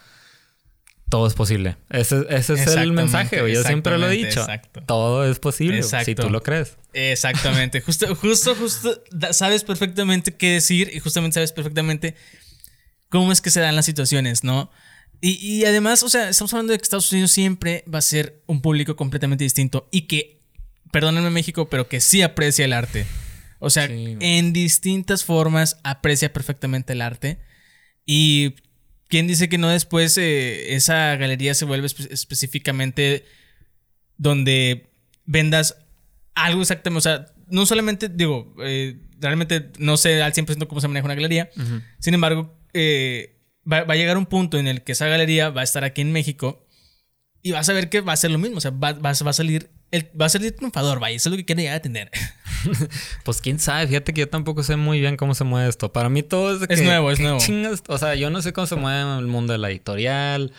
todo es posible. Ese, es el mensaje, Yo siempre lo he dicho. Exacto. Todo es posible si tú lo crees. Exactamente. justo, justo, justo, sabes perfectamente qué decir y justamente sabes perfectamente cómo es que se dan las situaciones, ¿no? Y, además, o sea, estamos hablando de que Estados Unidos siempre va a ser un público completamente distinto y que, perdónenme México, pero que sí aprecia el arte. O sea, en distintas formas aprecia perfectamente el arte. Y quién dice que no después eh, esa galería se vuelve específicamente donde vendas algo exactamente, o sea, no solamente, digo, eh, realmente no sé al 100% cómo se maneja una galería, sin embargo, eh, va, a llegar un punto en el que esa galería va a estar aquí en México y vas a ver que va a ser lo mismo. O sea, va, va, a salir. El, va a salir triunfador, vaya. Eso es lo que quiere llegar a tener. *laughs* pues quién sabe. Fíjate que yo tampoco sé muy bien cómo se mueve esto. Para mí todo es Es nuevo, es nuevo. o sea, yo no sé cómo se mueve el mundo de la editorial.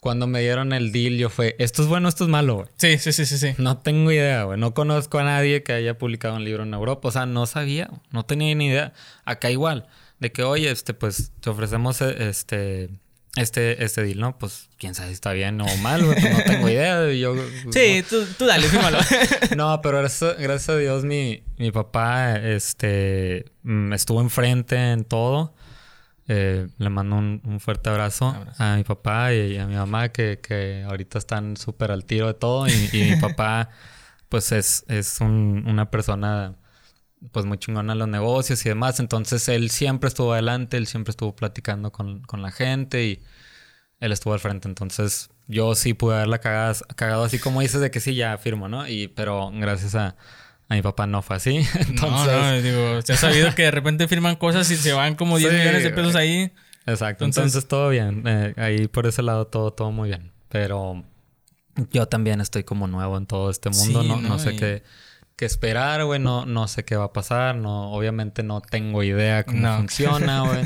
Cuando me dieron el deal, yo fue, esto es bueno, esto es malo, güey. Sí, sí, sí, sí, sí. No tengo idea, güey. No conozco a nadie que haya publicado un libro en Europa. O sea, no sabía, no tenía ni idea. Acá igual de que, oye, este, pues te ofrecemos eh, este, este, este deal, ¿no? Pues quién sabe si está bien o mal, güey. Pues no tengo idea. Yo, sí, tú, tú, dale, fírmalo. *laughs* no, pero gracias, gracias, a Dios mi, mi papá este, mm, estuvo enfrente en todo. Eh, le mando un, fuerte abrazo, a mi papá y, a mi mamá que, que ahorita están súper al tiro de todo. Y, mi *laughs* papá, pues es, es un, una persona pues muy chingona en los negocios y demás. Entonces él siempre estuvo adelante, él siempre estuvo platicando con, con la gente y él estuvo al frente. Entonces yo sí pude haberla cagado, cagado así como dices de que sí, ya firmo, ¿no? Y, pero gracias a, a mi papá no fue así. Entonces... *laughs* No, no, digo, se ha *laughs* sabido que de repente firman cosas y se van como 10 millones de pesos ahí. Exacto, entonces, todo bien. Eh, ahí por ese lado todo, todo muy bien. Pero yo también estoy como nuevo en todo este mundo, ¿no? No, sé qué que esperar, güey. No, no sé qué va a pasar. No, obviamente no tengo idea cómo funciona, *laughs* güey.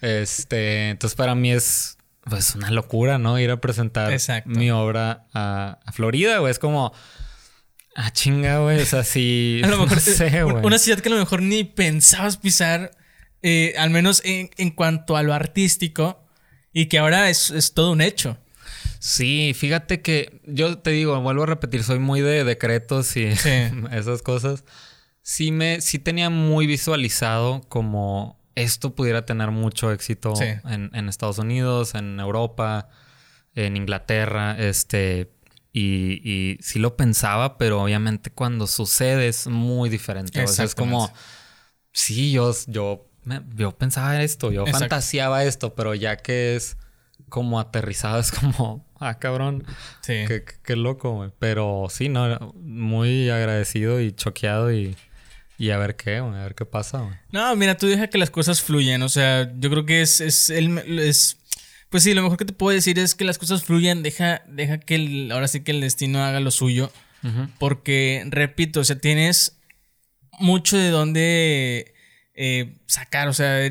este, entonces para mí es pues una locura, ¿no? Ir a presentar mi obra a, Florida, güey. Es como. Ah, chinga, güey. O sea, sí. *laughs* A lo mejor. *laughs* sé, güey. Una ciudad que a lo mejor ni pensabas pisar. Eh, al menos en, en, cuanto a lo artístico. Y que ahora es, es todo un hecho. Sí, fíjate que yo te digo, vuelvo a repetir, soy muy de decretos y *laughs* esas cosas. Sí me, sí tenía muy visualizado como esto pudiera tener mucho éxito en, Estados Unidos, en Europa, en Inglaterra, este, y, y, sí lo pensaba, pero obviamente cuando sucede es muy diferente. O sea, es como, sí, yo, yo, yo pensaba esto, yo fantaseaba esto, pero ya que es como aterrizado, *laughs* es como, ah, cabrón. Sí. Qué, loco, güey. Pero sí, no, muy agradecido y choqueado y, y a ver qué, güey, a ver qué pasa, güey. No, mira, tú deja que las cosas fluyan. O sea, yo creo que es, es, el, es pues sí, lo mejor que te puedo decir es que las cosas fluyan, deja, deja que el, ahora sí que el destino haga lo suyo. Porque, repito, o sea, tienes mucho de dónde eh, sacar. O sea,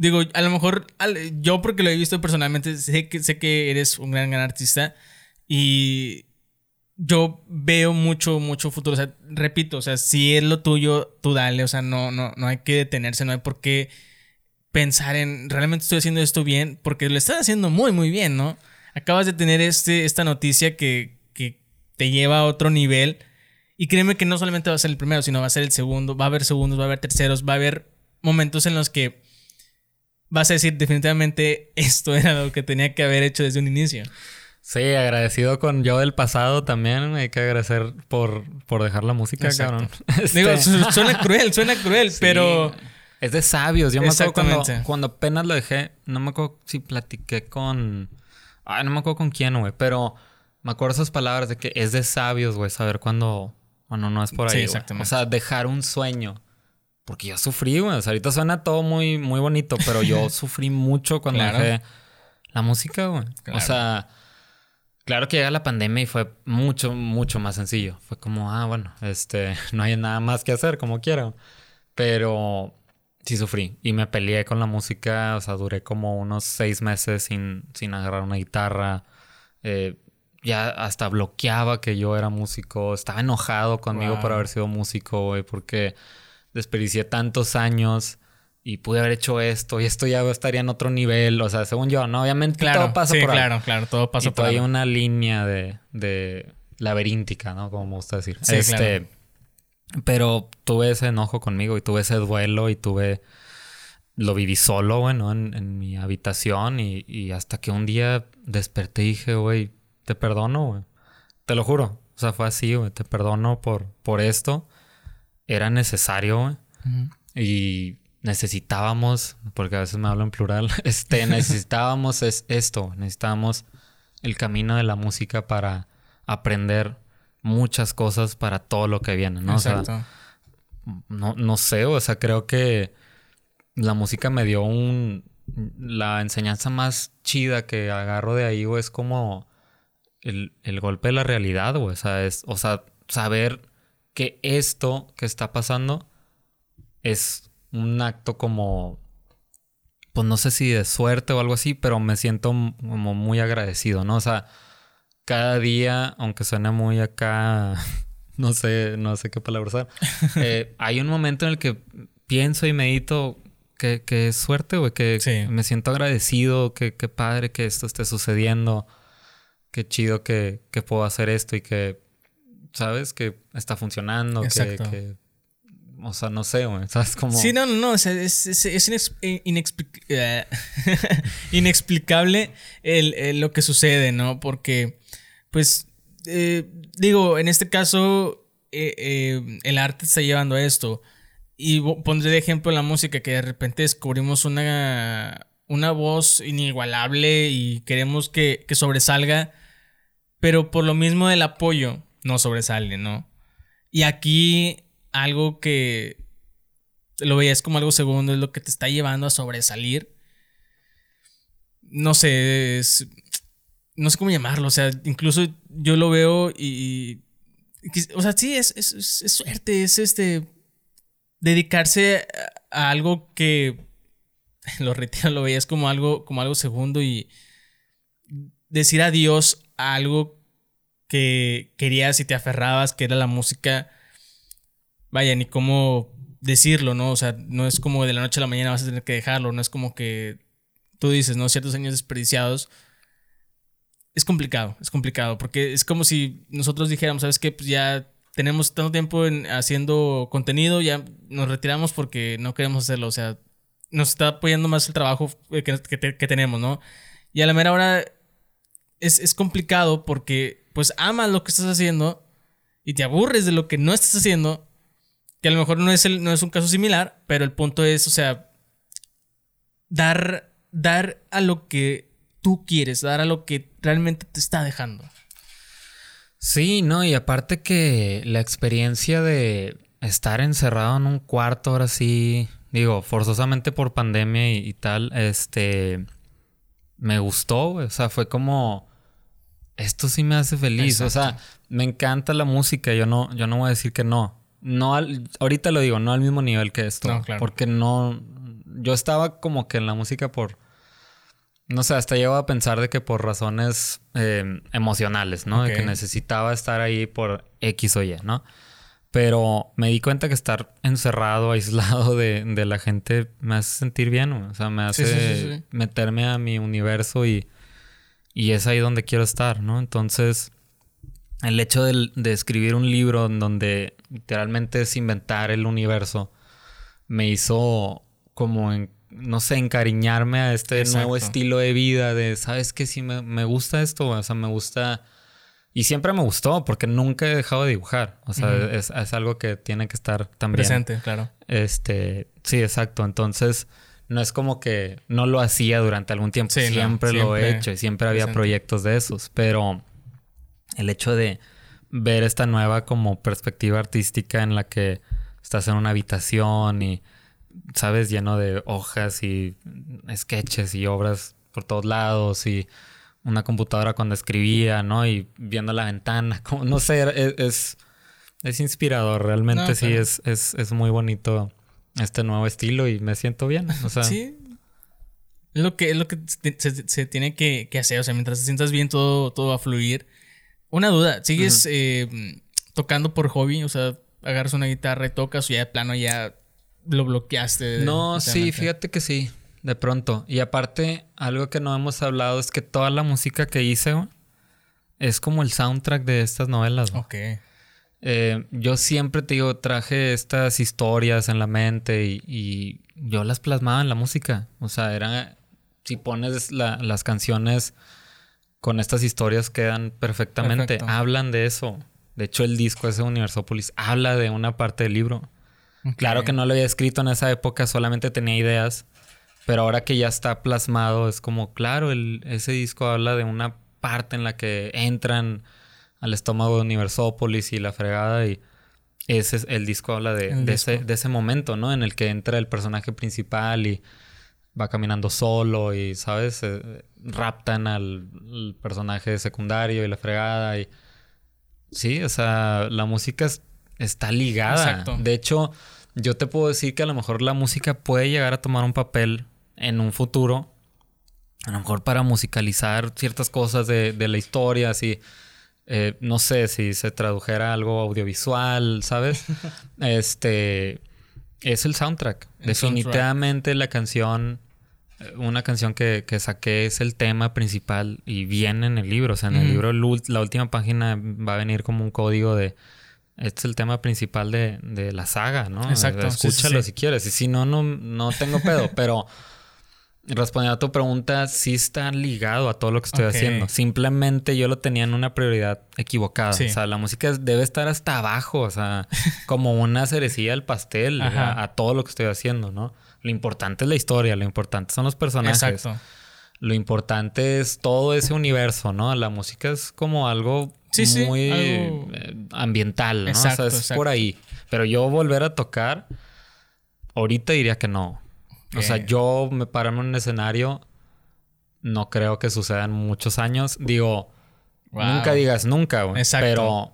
Digo, a lo mejor yo porque lo he visto personalmente, sé que, sé que eres un gran, gran artista y yo veo mucho, mucho futuro. O sea, repito, o sea, si es lo tuyo, tú dale. O sea, no, no, no hay que detenerse, no hay por qué pensar en realmente estoy haciendo esto bien, porque lo estás haciendo muy, muy bien, ¿no? Acabas de tener este, esta noticia que, que te lleva a otro nivel. Y créeme que no solamente va a ser el primero, sino va a ser el segundo. Va a haber segundos, va a haber terceros, va a haber momentos en los que vas a decir definitivamente esto era lo que tenía que haber hecho desde un inicio. Sí, agradecido con yo del pasado también. Hay que agradecer por, por dejar la música, cabrón. *laughs* Digo, este, suena cruel, suena cruel, pero. Es de sabios. Yo me acuerdo cuando, cuando apenas lo dejé, no me acuerdo si platiqué con. Ay, no me acuerdo con quién, güey, pero me acuerdo esas palabras de que es de sabios, güey, saber cuándo. Bueno, no es por ahí. Sí, exactamente. O sea, dejar un sueño. Porque yo sufrí, güey. O sea, ahorita suena todo muy, muy bonito, pero yo *laughs* sufrí mucho cuando dejé la música, güey. O sea, claro que llega la pandemia y fue mucho, mucho más sencillo. Fue como, ah, bueno, este, *laughs* no hay nada más que hacer, como quiero. Pero sí sufrí. Y me peleé con la música. O sea, duré como unos seis meses sin, sin agarrar una guitarra. Eh, ya hasta bloqueaba que yo era músico. Estaba enojado conmigo por haber sido músico, güey, porque desperdicié tantos años y pude haber hecho esto y esto ya estaría en otro nivel. O sea, según yo, ¿no? Obviamente todo pasa por ahí. Claro, claro, todo pasa y por ahí. hay una línea de, de laberíntica, ¿no? Como me gusta decir. este, Pero tuve ese enojo conmigo y tuve ese duelo y tuve. Lo viví solo, güey, ¿no? En, en mi habitación y, y, hasta que un día desperté y dije, güey, te perdono, güey. Te lo juro. O sea, fue así, güey. Te perdono por, por esto era necesario y necesitábamos, porque a veces me hablo en plural, *laughs* este, *laughs* necesitábamos es esto, necesitábamos el camino de la música para aprender muchas cosas para todo lo que viene, ¿no? O sea, no, no sé, o sea, creo que la música me dio un... La enseñanza más chida que agarro de ahí, güey, es como el, el golpe de la realidad, güey. O sea, es, o sea, saber que esto que está pasando es un acto como, pues no sé si de suerte o algo así, pero me siento como muy agradecido, ¿no? O sea, cada día, aunque suene muy acá, *laughs* no sé, no sé qué palabra usar, *laughs* eh, hay un momento en el que pienso y medito qué, suerte, güey, que me siento agradecido, que, padre que esto esté sucediendo, qué chido que, que puedo hacer esto y que, ¿sabes? Que está funcionando, que, o sea, no sé, güey, ¿sabes? Como... Sí, no, no, no, es, es, es eh, *laughs* inexplicable el, lo que sucede, ¿no? Porque, pues, eh, digo, en este caso, eh, el arte está llevando a esto. Y pondré de ejemplo la música, que de repente descubrimos una, una voz inigualable y queremos que, que sobresalga, pero por lo mismo del apoyo no sobresale, ¿no? Y aquí algo que lo veías como algo segundo es lo que te está llevando a sobresalir. No sé, no sé cómo llamarlo, o sea, incluso yo lo veo y... o sea, sí, es, es, es suerte, es este dedicarse a algo que *laughs* lo retiro, lo veías como algo, como algo segundo y decir adiós a algo que querías y te aferrabas, que era la música. Vaya, ni cómo decirlo, ¿no? O sea, no es como de la noche a la mañana vas a tener que dejarlo, no es como que tú dices, ¿no? Ciertos años desperdiciados. Es complicado, es complicado, porque es como si nosotros dijéramos, ¿sabes qué? Pues ya tenemos tanto tiempo en, haciendo contenido, ya nos retiramos porque no queremos hacerlo. O sea, nos está apoyando más el trabajo que, que, tenemos, ¿no? Y a la mera hora es, es, complicado porque pues amas lo que estás haciendo y te aburres de lo que no estás haciendo, que a lo mejor no es, el, no es un caso similar, pero el punto es, o sea, dar, dar a lo que tú quieres, dar a lo que realmente te está dejando. Sí, no, y aparte que la experiencia de estar encerrado en un cuarto ahora sí, digo, forzosamente por pandemia y, tal, este, me gustó, o sea, fue como, esto sí me hace feliz, o sea, me encanta la música, yo no, yo no voy a decir que no, no, ahorita lo digo, no al mismo nivel que esto, porque no, yo estaba como que en la música por no sé, hasta llego a pensar de que por razones eh, emocionales, ¿no? De que necesitaba estar ahí por X o Y, ¿no? Pero me di cuenta que estar encerrado, aislado de, la gente me hace sentir bien, o sea, me hace meterme a mi universo y, y es ahí donde quiero estar, ¿no? Entonces, el hecho de, de escribir un libro en donde literalmente es inventar el universo, me hizo como en no sé, encariñarme a este nuevo estilo de vida, de, ¿sabes qué? Sí, me, gusta esto, o sea, me gusta... Y siempre me gustó porque nunca he dejado de dibujar. O sea, es, algo que tiene que estar también. Presente, claro. Este, sí, exacto. Entonces, no es como que no lo hacía durante algún tiempo. siempre, lo he hecho y siempre había proyectos de esos. Pero el hecho de ver esta nueva como perspectiva artística en la que estás en una habitación y ¿sabes? Lleno de hojas y sketches y obras por todos lados y una computadora cuando escribía, ¿no? Y viendo la ventana, como, no sé, es, es, inspirador, realmente sí, es, es, muy bonito este nuevo estilo y me siento bien, o sea. Sí. Es lo que, es lo que se, tiene que, hacer, o sea, mientras te sientas bien todo, todo va a fluir. Una duda, ¿sigues eh, tocando por hobby? O sea, agarras una guitarra y tocas o ya de plano ya lo bloqueaste. No, sí, fíjate que sí, de pronto. Y aparte, algo que no hemos hablado es que toda la música que hice es como el soundtrack de estas novelas. Ok. Eh, yo siempre te digo, traje estas historias en la mente y, yo las plasmaba en la música. O sea, era. Si pones las canciones con estas historias quedan perfectamente. Hablan de eso. De hecho, el disco ese Universopolis habla de una parte del libro. Claro que no lo había escrito en esa época, solamente tenía ideas. Pero ahora que ya está plasmado, es como, claro, el, ese disco habla de una parte en la que entran al estómago de Universópolis y la fregada. Y ese es, el disco habla de, ese, de ese momento, ¿no? En el que entra el personaje principal y va caminando solo y, ¿sabes? Eh, raptan al, personaje secundario y la fregada. Y sí, o sea, la música es está ligada. Exacto. De hecho, yo te puedo decir que a lo mejor la música puede llegar a tomar un papel en un futuro. A lo mejor para musicalizar ciertas cosas de, la historia, así. Eh, no sé si se tradujera algo audiovisual, ¿sabes? *laughs* este. es el soundtrack. Definitivamente la canción, eh, una canción que, que, saqué es el tema principal y viene en el libro. O sea, en el libro la última página va a venir como un código de... Este es el tema principal de, de la saga, ¿no? Exacto. Escúchalo si quieres. Y si no, no, no tengo pedo. *laughs* pero respondiendo a tu pregunta, sí está ligado a todo lo que estoy haciendo. Simplemente yo lo tenía en una prioridad equivocada. O sea, la música debe estar hasta abajo, o sea, *laughs* como una cerecilla del pastel a, todo lo que estoy haciendo, ¿no? Lo importante es la historia, lo importante son los personajes. Exacto. Lo importante es todo ese universo, ¿no? La música es como algo muy eh, ambiental, ¿no? o sea, es por ahí. Pero yo volver a tocar, ahorita diría que no. O sea, yo me pararme en un escenario, no creo que suceda en muchos años. Digo, nunca digas nunca, güey. Exacto. Pero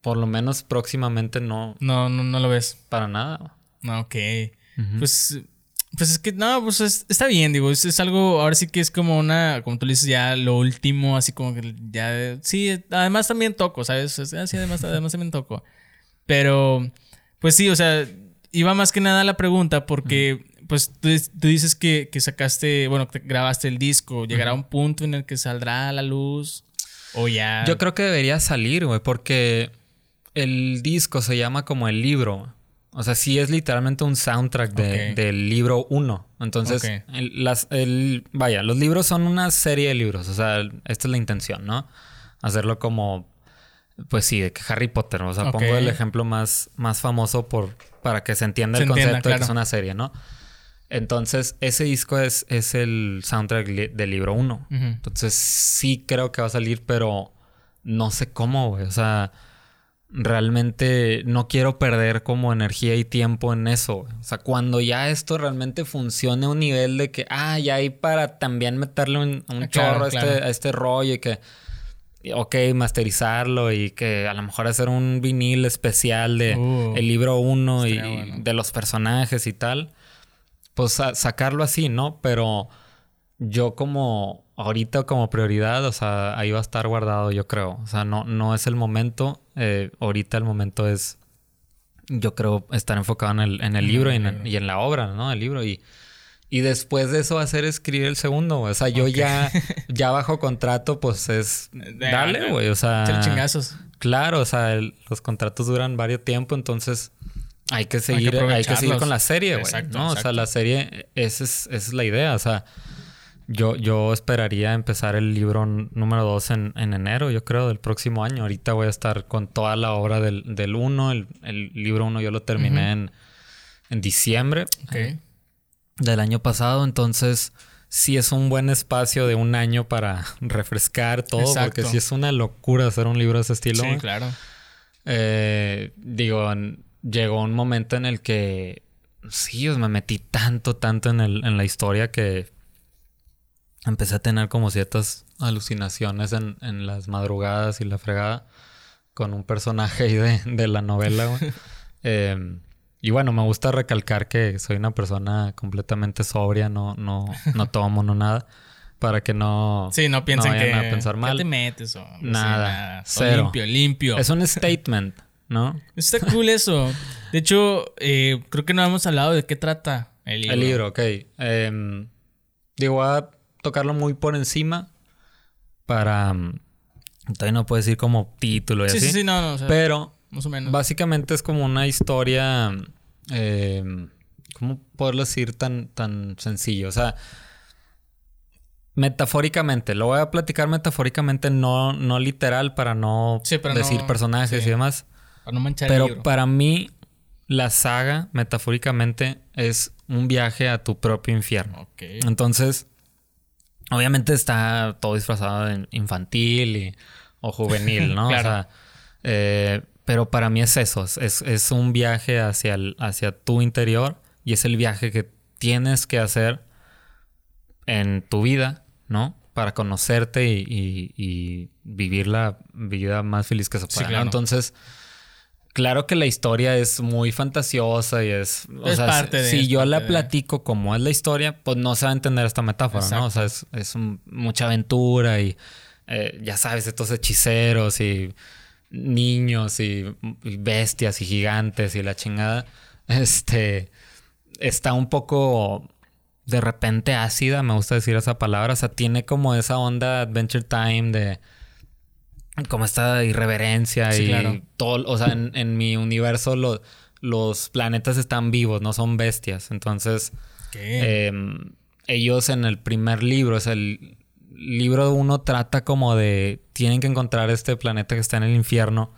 por lo menos próximamente no. No, no, no lo ves. Para nada. No, ok. Pues. Pues es que no, pues está bien, digo, es, algo, ahora sí que es como una, como tú le dices, ya lo último, así como que ya, sí, además también toco, ¿sabes? Ah, sí, además, además también toco. Pero, pues sí, o sea, iba más que nada a la pregunta porque pues tú, dices que, sacaste, bueno, que grabaste el disco. ¿Llegará un punto en el que saldrá a la luz? ¿O ya? Yo creo que debería salir, güey, porque el disco se llama como el libro. O sea, sí es literalmente un soundtrack del libro 1. Entonces, las, el, vaya, los libros son una serie de libros. O sea, esta es la intención, ¿no? Hacerlo como, pues sí, de que Harry Potter. O sea, pongo el ejemplo más, más famoso por, para que se entienda el concepto de que es una serie, ¿no? Entonces, ese disco es, es el soundtrack del libro 1. Entonces, sí creo que va a salir, pero no sé cómo, güey. O sea, realmente no quiero perder como energía y tiempo en eso. O sea, cuando ya esto realmente funcione a un nivel de que, ah, ya hay para también meterle un, ah, chorro a, este, este, rollo y que, ok, masterizarlo y que a lo mejor hacer un vinil especial de uh. el libro 1 y de los personajes y tal pues sacarlo así, ¿no? Pero yo como ahorita como prioridad, o sea, ahí va a estar guardado, yo creo. O sea, no, no es el momento. Eh, ahorita el momento es, yo creo, estar enfocado en el, en el libro y en, la obra, ¿no? El libro. Y, y después de eso hacer escribir el segundo, O sea, yo ya, *laughs* ya bajo contrato, pues es dale, güey. O sea. chingazos. Claro, o sea, los contratos duran varios tiempo, entonces hay que seguir, hay que, seguir con la serie, güey. ¿no? O sea, la serie, esa es, la idea. O sea, yo, yo esperaría empezar el libro número 2 en, enero, yo creo, del próximo año. Ahorita voy a estar con toda la obra del 1. Del uno. el, libro 1 yo lo terminé en, diciembre del año pasado. Entonces, sí es un buen espacio de un año para *laughs* refrescar todo. Porque sí es una locura hacer un libro de ese estilo. Sí, claro. Eh, digo, llegó un momento en el que sí, me metí tanto, tanto en, el, en la historia que empecé a tener como ciertas alucinaciones en, en las madrugadas y la fregada con un personaje ahí de, de la novela. *laughs* Em, y bueno, me gusta recalcar que soy una persona completamente sobria, no, no, no *laughs* tomo, no nada. Para que no. Sí, no piensen que. A pensar mal. te metes o. nada. limpio, limpio. Es un statement. *laughs* ¿no? Está cool eso. De hecho, eh, creo que no hemos hablado de qué trata el libro. El libro, ok. Em, digo, voy a tocarlo muy por encima para... Mm, todavía no puedo decir como título y sí, así. Sí, sí, no, no. pero más o menos. básicamente es como una historia... Eh, ¿Cómo poderlo decir tan, tan sencillo? O sea metafóricamente, lo voy a platicar metafóricamente, no, no literal para no decir personajes y demás. Pero para mí, la saga, metafóricamente, es un viaje a tu propio infierno. Entonces, obviamente está todo disfrazado de infantil y, o juvenil, *laughs* ¿no? O sea, eh, pero para mí es eso, es, un viaje hacia, el, hacia tu interior y es el viaje que tienes que hacer en tu vida, ¿no? Para conocerte y, vivir la vida más feliz que se pueda. Entonces, Claro que la historia es muy fantasiosa y es. O sea, parte si, yo la platico como es la historia, pues no se va a entender esta metáfora, ¿no? O sea, es, mucha aventura y eh, ya sabes, estos hechiceros y niños y, bestias y gigantes y la chingada. Este está un poco de repente ácida, me gusta decir esa palabra. O sea, tiene como esa onda Adventure Time de como esta irreverencia y todo. O sea, en, mi universo los planetas están vivos, no son bestias. Entonces, em, ellos en el primer libro, o sea, el libro uno trata como de tienen que encontrar este planeta que está en el infierno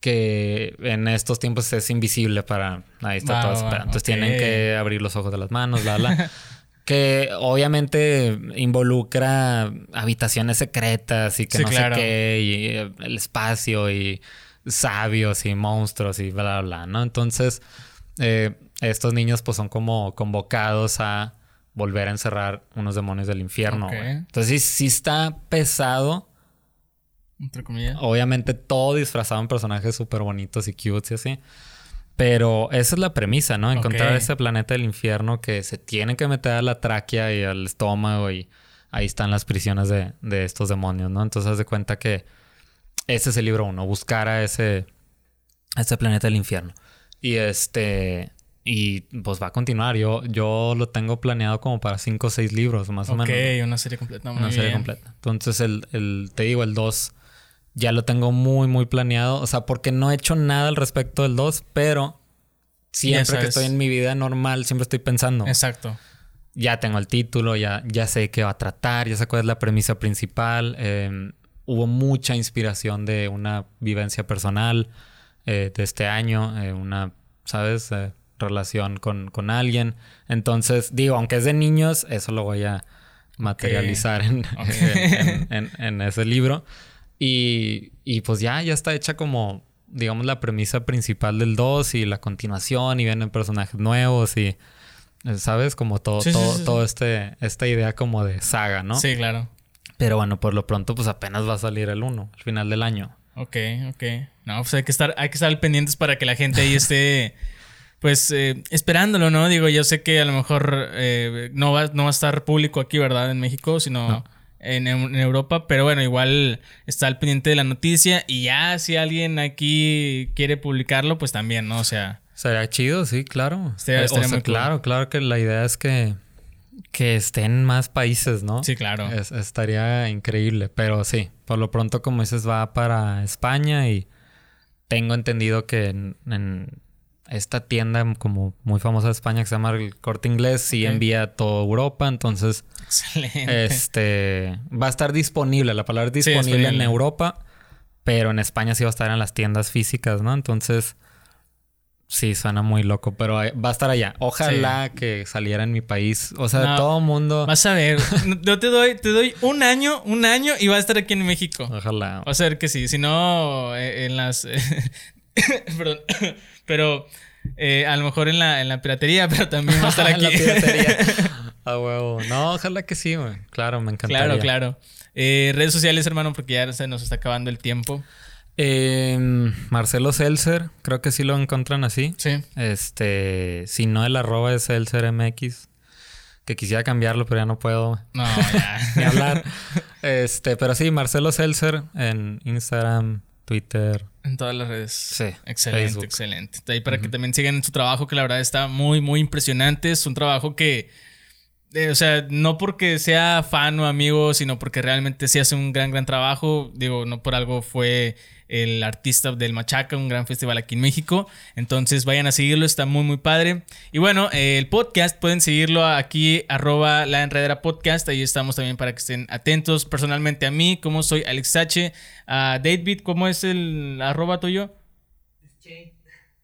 que en estos tiempos es invisible para ahí está todo entonces tienen que abrir los ojos de las manos bla bla *laughs* que obviamente involucra habitaciones secretas y que no sé qué, y el espacio y sabios y monstruos y bla, bla, bla, ¿no? Entonces, eh, estos niños pues son como convocados a volver a encerrar unos demonios del infierno. Entonces, sí, está pesado. Entre comillas. Obviamente todo disfrazado en personajes súper bonitos y cute y así. Pero esa es la premisa, ¿no? Encontrar ese planeta del infierno que se tiene que meter a la tráquea y al estómago y ahí están las prisiones de, estos demonios, ¿no? Entonces haz de cuenta que ese es el libro uno, buscar a ese, ese planeta del infierno. Y este, y pues va a continuar. Yo, yo lo tengo planeado como para cinco o seis libros, más o menos. Ok, una serie completa. una serie completa. Entonces, el, el, te digo, el 2 ya lo tengo muy, muy planeado. O sea, porque no he hecho nada al respecto del 2, pero siempre que estoy en mi vida normal, siempre estoy pensando. Exacto. Ya tengo el título, ya, ya sé qué va a tratar, ya sé cuál es la premisa principal. Em, hubo mucha inspiración de una vivencia personal eh, de este año, eh, una, ¿sabes? Eh, relación con, con, alguien. Entonces, digo, aunque es de niños, eso lo voy a materializar *laughs* en, en, ese libro. Y, y pues ya, ya está hecha como, digamos, la premisa principal del 2 y la continuación y vienen personajes nuevos y, ¿sabes? Como todo, todo, todo este, esta idea como de saga, ¿no? Sí, claro. Pero bueno, por lo pronto, pues apenas va a salir el 1, al final del año. Ok, ok. No, pues hay que estar, hay que estar pendientes para que la gente ahí esté, *laughs* pues, eh, esperándolo, ¿no? Digo, yo sé que a lo mejor eh, no, va, no va a estar público aquí, ¿verdad? En México, sino en, Europa, pero bueno, igual está al pendiente de la noticia y ya si alguien aquí quiere publicarlo, pues también, ¿no? O sea... Sería chido, sí, claro. Estaría, muy claro, claro que la idea es que, que estén más países, ¿no? Sí, claro. estaría increíble, pero sí, por lo pronto, como dices, va para España y tengo entendido que en esta tienda como muy famosa de España que se llama el Corte Inglés sí envía a toda Europa, entonces Excelente. este va a estar disponible, la palabra es disponible, en Europa, pero en España sí va a estar en las tiendas físicas, ¿no? Entonces sí suena muy loco, pero va a estar allá. Ojalá que saliera en mi país, o sea, todo mundo Vas a ver, yo te doy te doy un año, un año y va a estar aquí en México. Ojalá. Va a ser que sí, si no eh, en las *laughs* *laughs* Perdón. *coughs* Pero eh, a lo mejor en la, en la piratería, *laughs* pero también va a estar aquí. *laughs* en la piratería. A huevo. No, ojalá que sí, güey. Claro, me encantaría. Claro, claro. Eh, redes sociales, hermano, porque ya se nos está acabando el tiempo. Em, Marcelo Seltzer, creo que sí lo encuentran así. Sí. Este, si no, el arroba es MX. Que quisiera cambiarlo, pero ya no puedo. No, ya. ni hablar. Este, pero sí, Marcelo Seltzer en Instagram, Twitter. En todas las redes. Sí. Excelente, excelente. De ahí para que también sigan su trabajo, que la verdad está muy, muy impresionante. Es un trabajo que, eh, o sea, no porque sea fan o amigo, sino porque realmente sí hace un gran, gran trabajo. Digo, no por algo fue el artista del Machaca, un gran festival aquí en México. Entonces vayan a seguirlo, está muy muy padre. Y bueno, el podcast pueden seguirlo aquí, arroba la enredera podcast. Ahí estamos también para que estén atentos. Personalmente a mí, como soy Alex H. A David, ¿cómo es el arroba tuyo?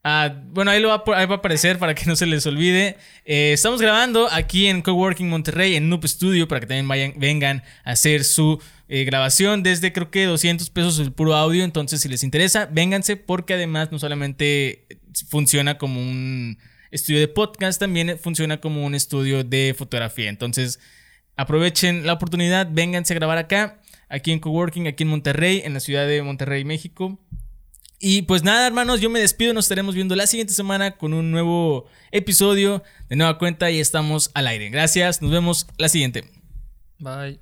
Ah, bueno, ahí, lo va, a aparecer para que no se les olvide. Eh, estamos grabando aquí en Coworking Monterrey, en Noob Studio, para que también vayan, vengan a hacer su eh, grabación desde creo que 200 pesos el puro audio. Entonces, si les interesa, vénganse porque además no solamente funciona como un estudio de podcast, también funciona como un estudio de fotografía. Entonces, aprovechen la oportunidad, vénganse a grabar acá, aquí en Coworking, aquí en Monterrey, en la ciudad de Monterrey, México. Y pues nada, hermanos, yo me despido. Nos estaremos viendo la siguiente semana con un nuevo episodio de nueva cuenta y estamos al aire. Gracias, nos vemos la siguiente. Bye.